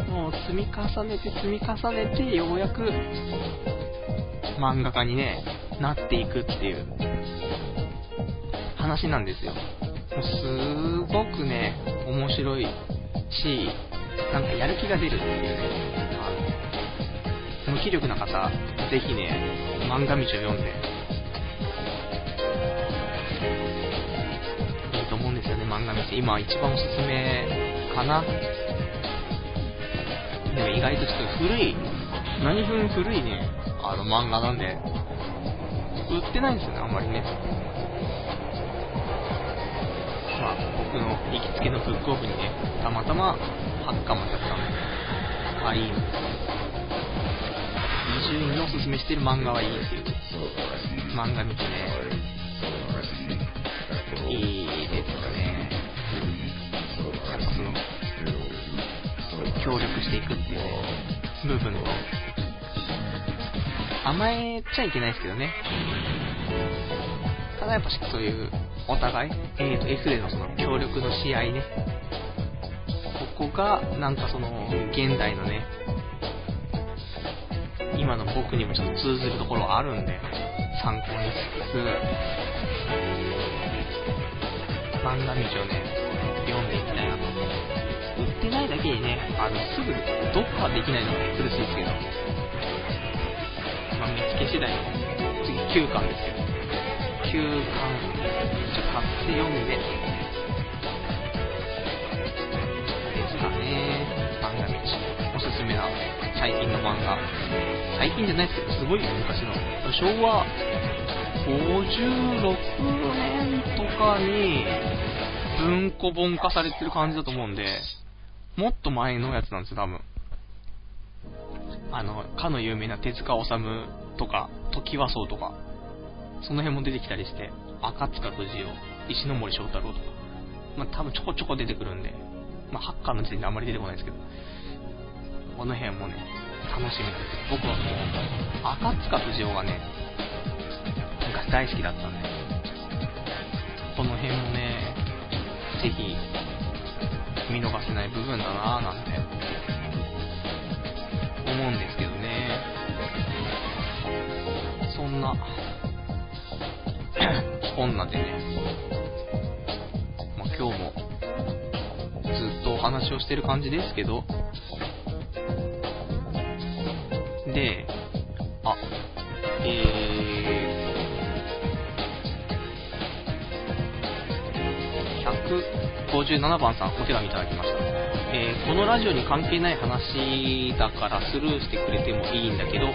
A: もう積み重ねて積み重ねて、ようやく漫画家にね、なっていくっていう話なんですよ。すごくね、面白いし、なんかやる気が出るっていうね、あの、無気力な方、ぜひね、漫画道を読んで、いいと思うんですよね、漫画道。今一番おすすめかな。でも意外とちょっと古い、何分古いね、あの漫画なんで、売ってないんですよね、あんまりね。僕の行きつけのブックオフにね、たまたま発刊もたくさんあり、伊集院のおすすめしてる漫画はいいっていう漫画見てね、いいですね。やっぱその、協力していくっていうね、部分と、甘えちゃいけないですけどね。ただやっぱそういうお互い、A と F でのその協力の試合ね。ここが、なんかその、現代のね、今の僕にもちょっと通ずるところあるんで、参考にしつつ、漫画道をね、読んでいきたいなと。売ってないだけにね、あの、すぐ読破できないのが苦しいですけど、まあ、見つけ次第、次9巻ですけど、9巻、ちょっと買って読んで、ですかね、漫画道。おすすめな、最近の漫画。最近じゃないですけど、すごい昔の。昭和56年とかに、文庫本化されてる感じだと思うんで、もっと前のやつなんですよ、多分。あの、かの有名な手塚治虫とか、時和荘とか、その辺も出てきたりして、赤塚不二夫、石森章太郎とか、まあ多分ちょこちょこ出てくるんで、まあハッカーの時点であんまり出てこないですけど、この辺もね、楽しみなんです。僕はもう、赤塚不二夫がね、昔大好きだったんで、この辺もね、ぜひ、見逃せない部分だなぁなんて、思うんですけどね。そんな、こんなでね、まあ、今日もずっとお話をしてる感じですけど、で、あ、えー、157番さん、お手紙いただきました。えー、このラジオに関係ない話だからスルーしてくれてもいいんだけど、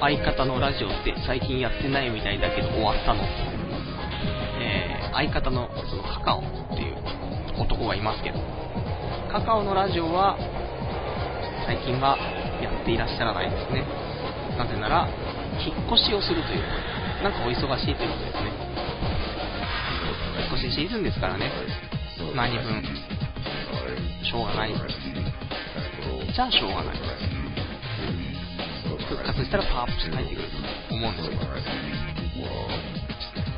A: 相方のラジオって最近やってないみたいだけど終わったの。相方のそのカカオっていう男がいますけど、カカオのラジオは最近はやっていらっしゃらないですね。なぜなら、引っ越しをするという、なんかお忙しいということですね。引っ越しシーズンですからね。何分、しょうがない。じゃあしょうがない。復活したらパワーアップして帰ってくると思うんですよ。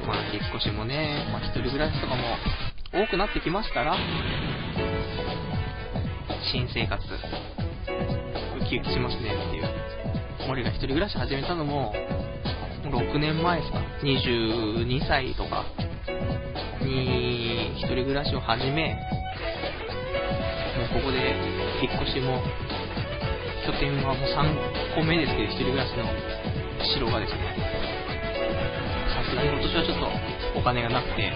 A: まあ、引っ越しもね、まあ、一人暮らしとかも多くなってきましたら、新生活、ウキウキしますねっていう。森が一人暮らし始めたのも、6年前ですか。22歳とかに一人暮らしを始め、もうここで引っ越しも、拠点はもう3個目ですけど、一人暮らしの城がですね、さすがに今年はちょっとお金がなくて、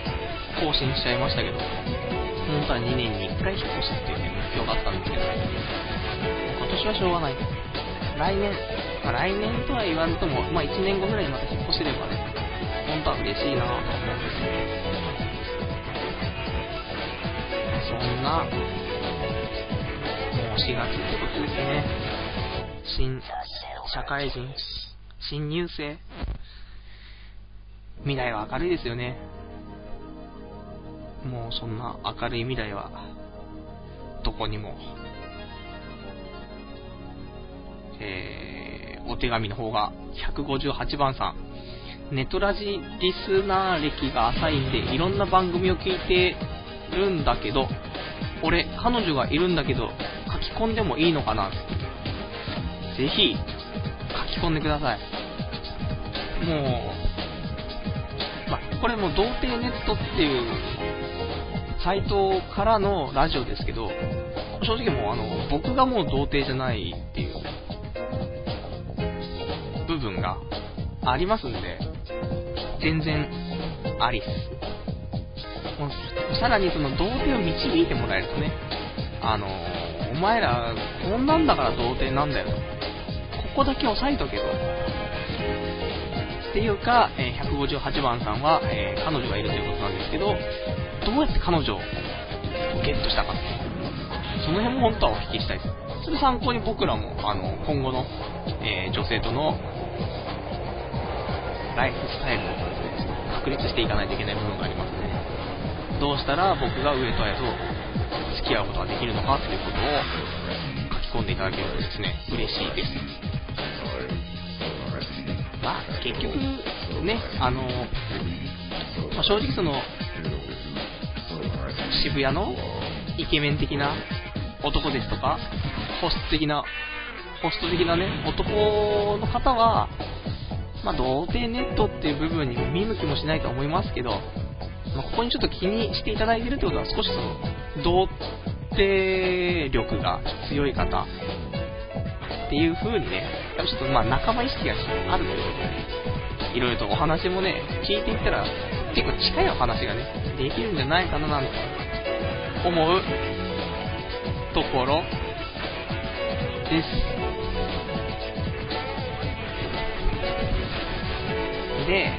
A: 更新しちゃいましたけど、本当は2年に1回引っ越すっていうね、目標があったんですけど、今年はしょうがない。来年、まあ、来年とは言わんとも、まあ、1年後ぐらいにまた引っ越せればね、本当は嬉しいなと思うんですよ。そんな、もう4月ってことですね。新、社会人、新入生。未来は明るいですよね。もうそんな明るい未来は、どこにも。えー、お手紙の方が158番さん。ネトラジリスナー歴が浅いんで、いろんな番組を聞いてるんだけど、俺、彼女がいるんだけど、書き込んでもいいのかなぜひ、書き込んでください。もう、これも童貞ネットっていうサイトからのラジオですけど、正直もうあの、僕がもう童貞じゃないっていう部分がありますんで、全然ありっす。さらにその童貞を導いてもらえるとね、あのお前ら、こんなんだから童貞なんだよと。ここだけ押さえとけと。ていうか、え、158番さんは、え、彼女がいるということなんですけど、どうやって彼女をゲットしたかその辺も本当はお聞きしたいです。それ参考に僕らも、あの、今後の、え、女性とのライフスタイルを確立していかないといけない部分がありますね。どうしたら僕が上戸彩と付き合うことができるのかっていうことを書き込んでいただけるとですね、嬉しいです。まあ、結局、ね、あの、まあ、正直その、渋谷のイケメン的な男ですとか、ホスト的な、ホスト的なね、男の方は、まあ、童貞ネットっていう部分に見向きもしないと思いますけど、まあ、ここにちょっと気にしていただいてるってことは少しその、童貞力が強い方っていう風にね、やっぱちょっとまあ仲間意識があるということで、いろいろとお話もね、聞いていったら結構近いお話がね、できるんじゃないかななんて思うところです。で、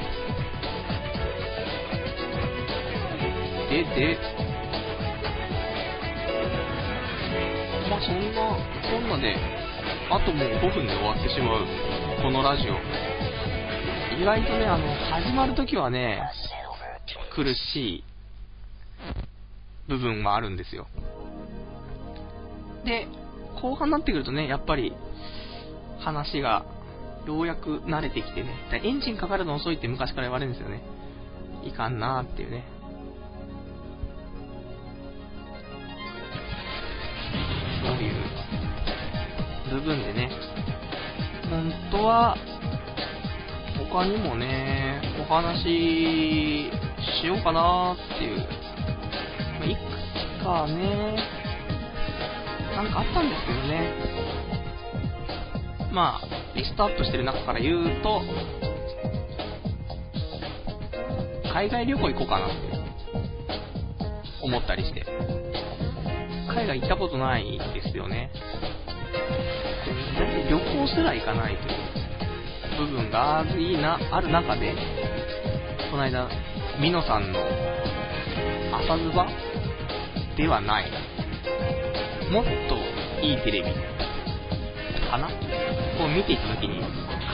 A: で、で、まあそんな、そんなで、あともう5分で終わってしまう、このラジオ。意外とね、あの、始まるときはね、苦しい部分はあるんですよ。で、後半になってくるとね、やっぱり、話がようやく慣れてきてね、エンジンかかるの遅いって昔から言われるんですよね。いかんなーっていうね。部分でね、本当は、他にもね、お話ししようかなっていう、まいくつかね、なんかあったんですけどね。まあ、リストアップしてる中から言うと、海外旅行行こうかなって思ったりして。海外行ったことないですよね。旅行すら行かないという部分があるなある中で、この間、ミノさんの朝ズバではない、もっといいテレビかな？を見ていたときに、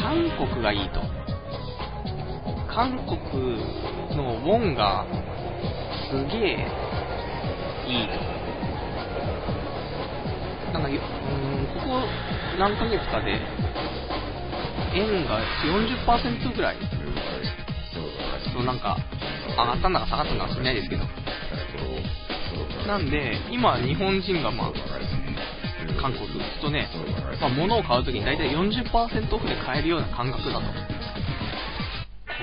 A: 韓国がいいと。韓国のウォンがすげえいいと。なんか、うん、ここ何ヶ月かで、円が40%ぐらい、そうなんか、上がったんだか下がったんだか知んないですけど。なんで、今、日本人がまあ、韓国とね、まあ、物を買うときに大体40%オフで買えるような感覚だと。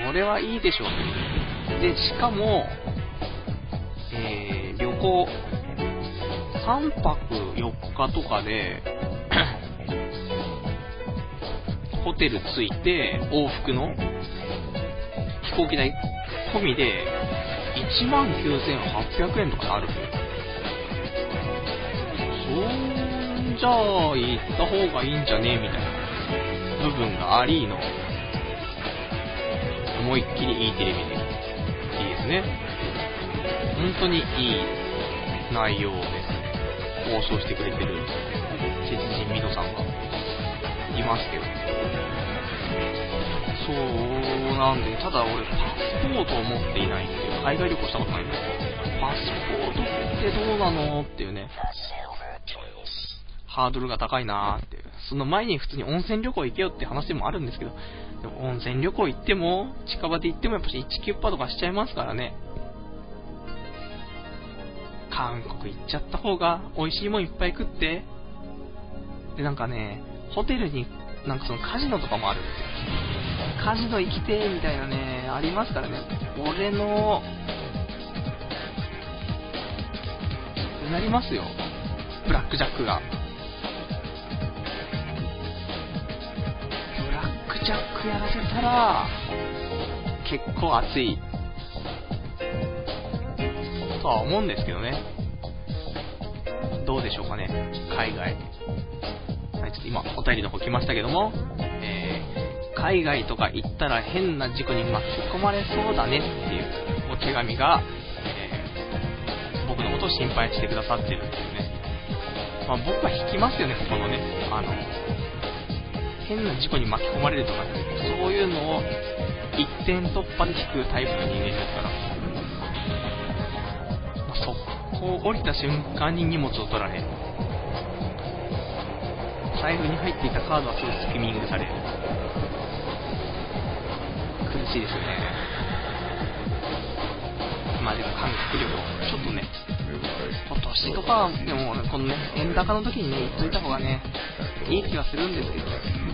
A: これはいいでしょう。で、しかも、えー、旅行、3泊4日とかでホテル着いて、往復の飛行機代込みで、1万9800円とかある。そんじゃあ、行った方がいいんじゃねみたいな部分がありの、思いっきりいいテレビで、いいですね。本当にいい内容で。放送してくれてる、鉄人ミノさんがいますけど。そうなんで、ただ俺、パスポートを持っていないっていう、海外旅行したことないんですけど、パスポートってどうなのっていうね、ハードルが高いなーっていう。その前に普通に温泉旅行行けよって話でもあるんですけど、でも温泉旅行行っても、近場で行ってもやっぱし1キュッパとかしちゃいますからね。韓国行っちゃった方が美味しいもんいっぱい食って、で、なんかね、ホテルになんかそのカジノとかもある。カジノ行きてーみたいなね、ありますからね。俺の、なりますよ。ブラックジャックが。ブラックジャックやらせたら、結構熱い。とは思うんですけどね。どうでしょうかね、海外。はい、ちょっと今、お便りの方来ましたけども、えー、海外とか行ったら変な事故に巻き込まれそうだねっていうお手紙が、えー、僕のことを心配してくださってるっていうね。まあ、僕は引きますよね、このね。あの、変な事故に巻き込まれるとか、そういうのを一点突破で引くタイプの人間ですから。まあ、速攻降りた瞬間に荷物を取られ、財布に入っていたカードはすぐスキミングされる。苦しいですよね。まあでも韓国旅行、ちょっとね、今年とかでも、このね、円高の時にね、行っといた方がね、いい気がするんですけど、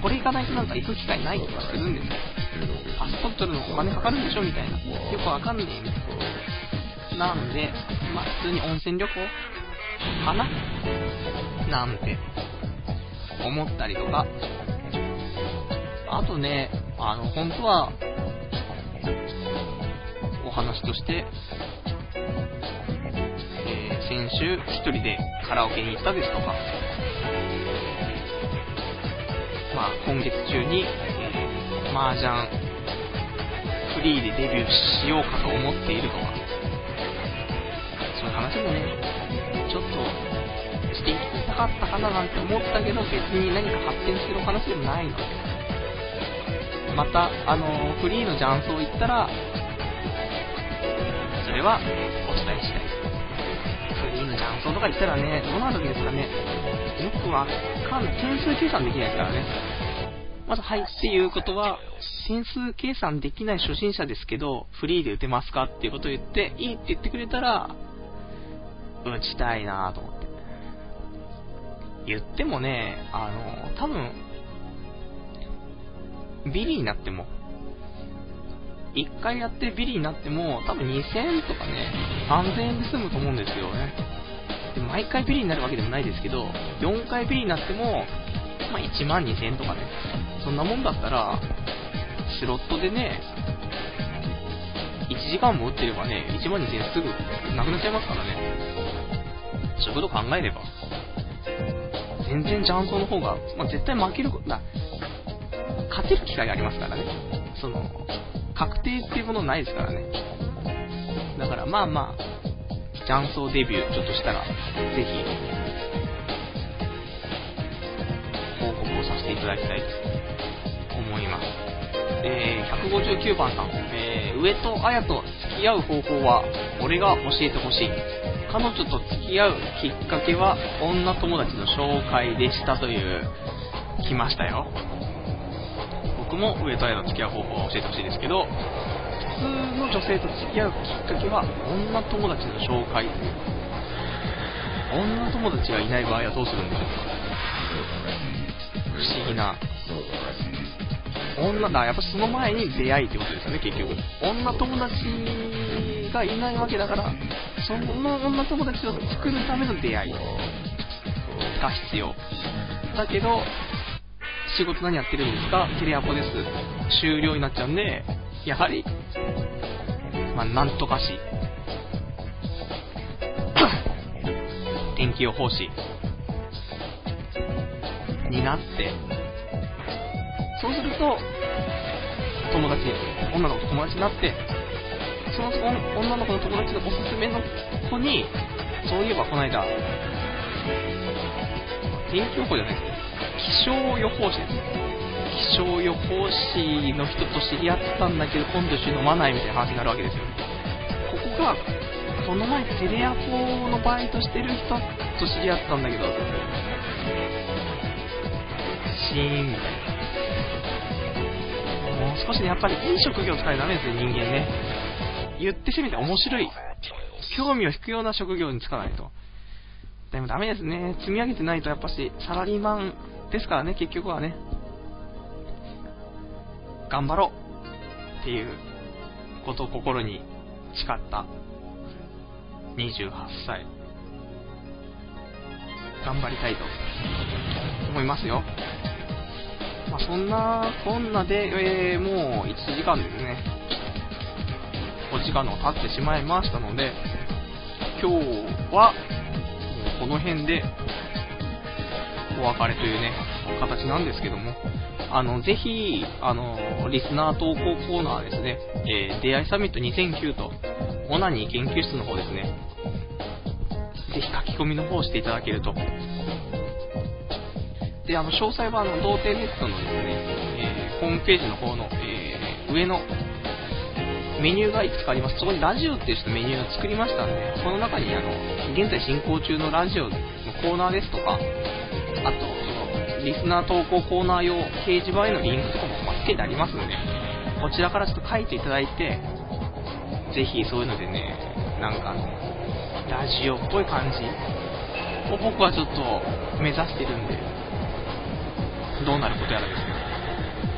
A: これ行かないとなんか行く機会ない気がするんですよ。パスポート取るのお金かかるんでしょみたいな。よくわかんねえみたいな。なんで、まあ普通に温泉旅行？かな？なんて。思ったりとか、あとね、あの、本当は、お話として、えー、先週一人でカラオケに行ったですとか、まあ、今月中に、えー、麻雀フリーでデビューしようかと思っているとか、話もね、ちょっとしていきたかったかななんて思ったけど、別に何か発展する話でもないので。また、あの、フリーの雀荘行ったら、それはお伝えしたい。フリーの雀荘とか行ったらね、どうなるわけですかね。よくわかんない。点数計算できないからね。まず、はいっていうことは、点数計算できない初心者ですけど、フリーで打てますかっていうことを言って、いいって言ってくれたら、打ちたいなと思って。言ってもね、あの、多分、ビリになっても、1回やってビリになっても、多分2000円とかね、3000円で済むと思うんですよね。で毎回ビリになるわけでもないですけど、4回ビリになっても、まあ、1万2000円とかね、そんなもんだったら、スロットでね、1時間も打ってればね、1万2000円すぐなくなっちゃいますからね。そういうこと考えれば、全然雀荘の方が、まあ、絶対負けるだ、勝てる機会がありますからね。その、確定っていうものないですからね。だからまあまあ、雀荘デビューちょっとしたら、ぜひ、報告をさせていただきたいと思います。えー、159番さん、上戸彩と付き合う方法は、俺が教えてほしい。彼女と付き合うきっかけは、女友達の紹介でしたという、来ましたよ。僕も上戸彩の付き合う方法を教えてほしいですけど、普通の女性と付き合うきっかけは、女友達の紹介。女友達がいない場合はどうするんでしょうか不思議な。女だ、やっぱその前に出会いってことですよね、結局。女友達がいないわけだから、その女友達を作るための出会いが必要。だけど、仕事何やってるんですか？テレアポです。終了になっちゃうんで、やはり、まあ、なんとかし、天気予報士になって、そうすると、友達、女の子と友達になって、その女の子の友達のおすすめの子に、そういえばこの間、天気予報じゃないです気象予報士です。気象予報士の人と知り合ったんだけど、今度一緒に飲まないみたいな話になるわけですよ。ここが、この前テレアポのバイトしてる人と知り合ったんだけど、シーンみたいな。少しね、やっぱりいい職業使えダメですよ、人間ね。言ってしめて面白い。興味を引くような職業に就かないと。でもダメですね。積み上げてないとやっぱし、サラリーマンですからね、結局はね。頑張ろうっていうことを心に誓った28歳。頑張りたいと思いますよ。まあ、そんなこんなで、えー、もう1時間ですね。お時間の経ってしまいましたので、今日は、この辺で、お別れというね、形なんですけども、あの、ぜひ、あの、リスナー投稿コーナーですね、えー、出会いサミット2009と、オナニー研究室の方ですね、ぜひ書き込みの方をしていただけるとで、あの、詳細は、あの、童貞ネットのですね、えー、ホームページの方の、えー、上のメニューがいくつかあります。そこにラジオっていう人メニューを作りましたんで、その中にあの、現在進行中のラジオのコーナーですとか、あと、その、リスナー投稿コーナー用掲示板へのリンクとかもつけてありますんで、こちらからちょっと書いていただいて、ぜひそういうのでね、なんか、ラジオっぽい感じを僕はちょっと目指してるんで、どうなることやらですね。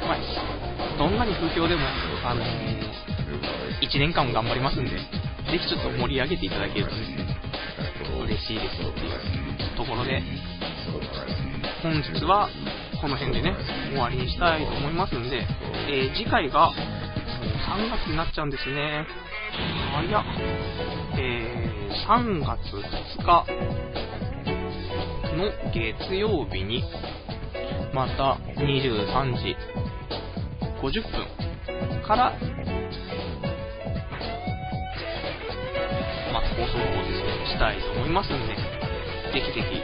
A: まあ、どんなに不況でも、あのー、1年間も頑張りますんで、ぜひちょっと盛り上げていただけるとですね、嬉しいですっていうところで、本日はこの辺でね、終わりにしたいと思いますんで、えー、次回が、3月になっちゃうんですね。早っ。えー、3月2日の月曜日に、また23時50分から、まあ、放送の方ですね、したいと思いますんで、ぜひぜひ、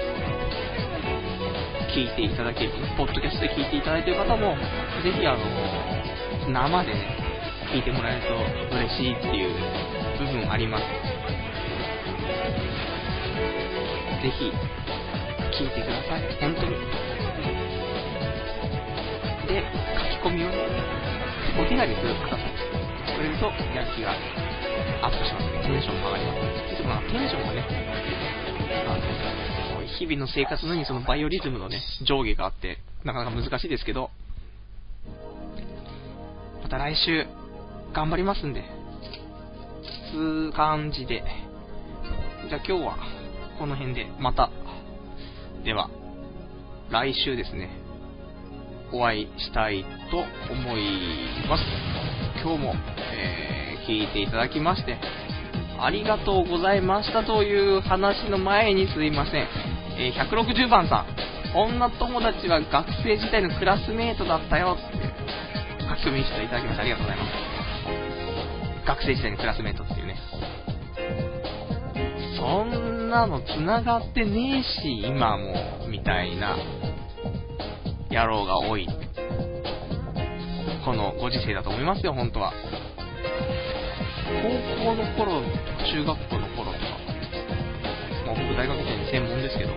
A: 聞いていただける、ポッドキャストで聞いていただいている方も、ぜひあの、生でね、聞いてもらえると嬉しいっていう部分あります。ぜひ、聞いてください。本当に。き込みをね、お手紙するください。くれると、やる気がアップしますね。テンションも上がります。でもまあ、テンションがね、あの、日々の生活のようにそのバイオリズムのね、上下があって、なかなか難しいですけど、また来週、頑張りますんで、つう感じで、じゃあ今日は、この辺で、また、では、来週ですね、お会いしたいと思います。今日も、えー、聞いていただきまして、ありがとうございましたという話の前にすいません。えー、160番さん。女友達は学生時代のクラスメートだったよって書き込みしていただきました。ありがとうございます。学生時代のクラスメートっていうね。そんなの繋がってねえし、今も、みたいな、野郎が多い。このご時世だと思いますよ、本当は。高校の頃、中学校の頃とか、まあ、僕大学生に専門ですけど、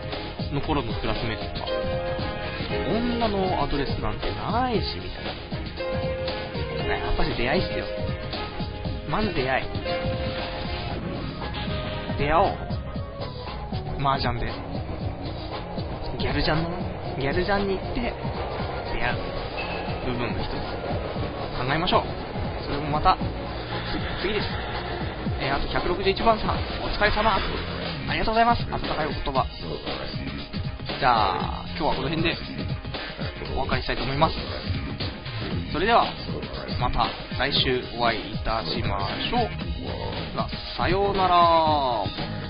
A: の頃のクラスメートとか、女のアドレスなんてないし、みたいな。やっぱり出会いっすよ。まず出会い。出会おう。麻雀で。ギャルジャンの、ギャルジャンに行って、出会う部分の一つ。考えましょう。それもまた、次です。えー、あと161番さん、お疲れ様。ありがとうございます。あったかいお言葉。じゃあ、今日はこの辺でお別れしたいと思います。それでは、また来週お会いいたしましょう。さようなら。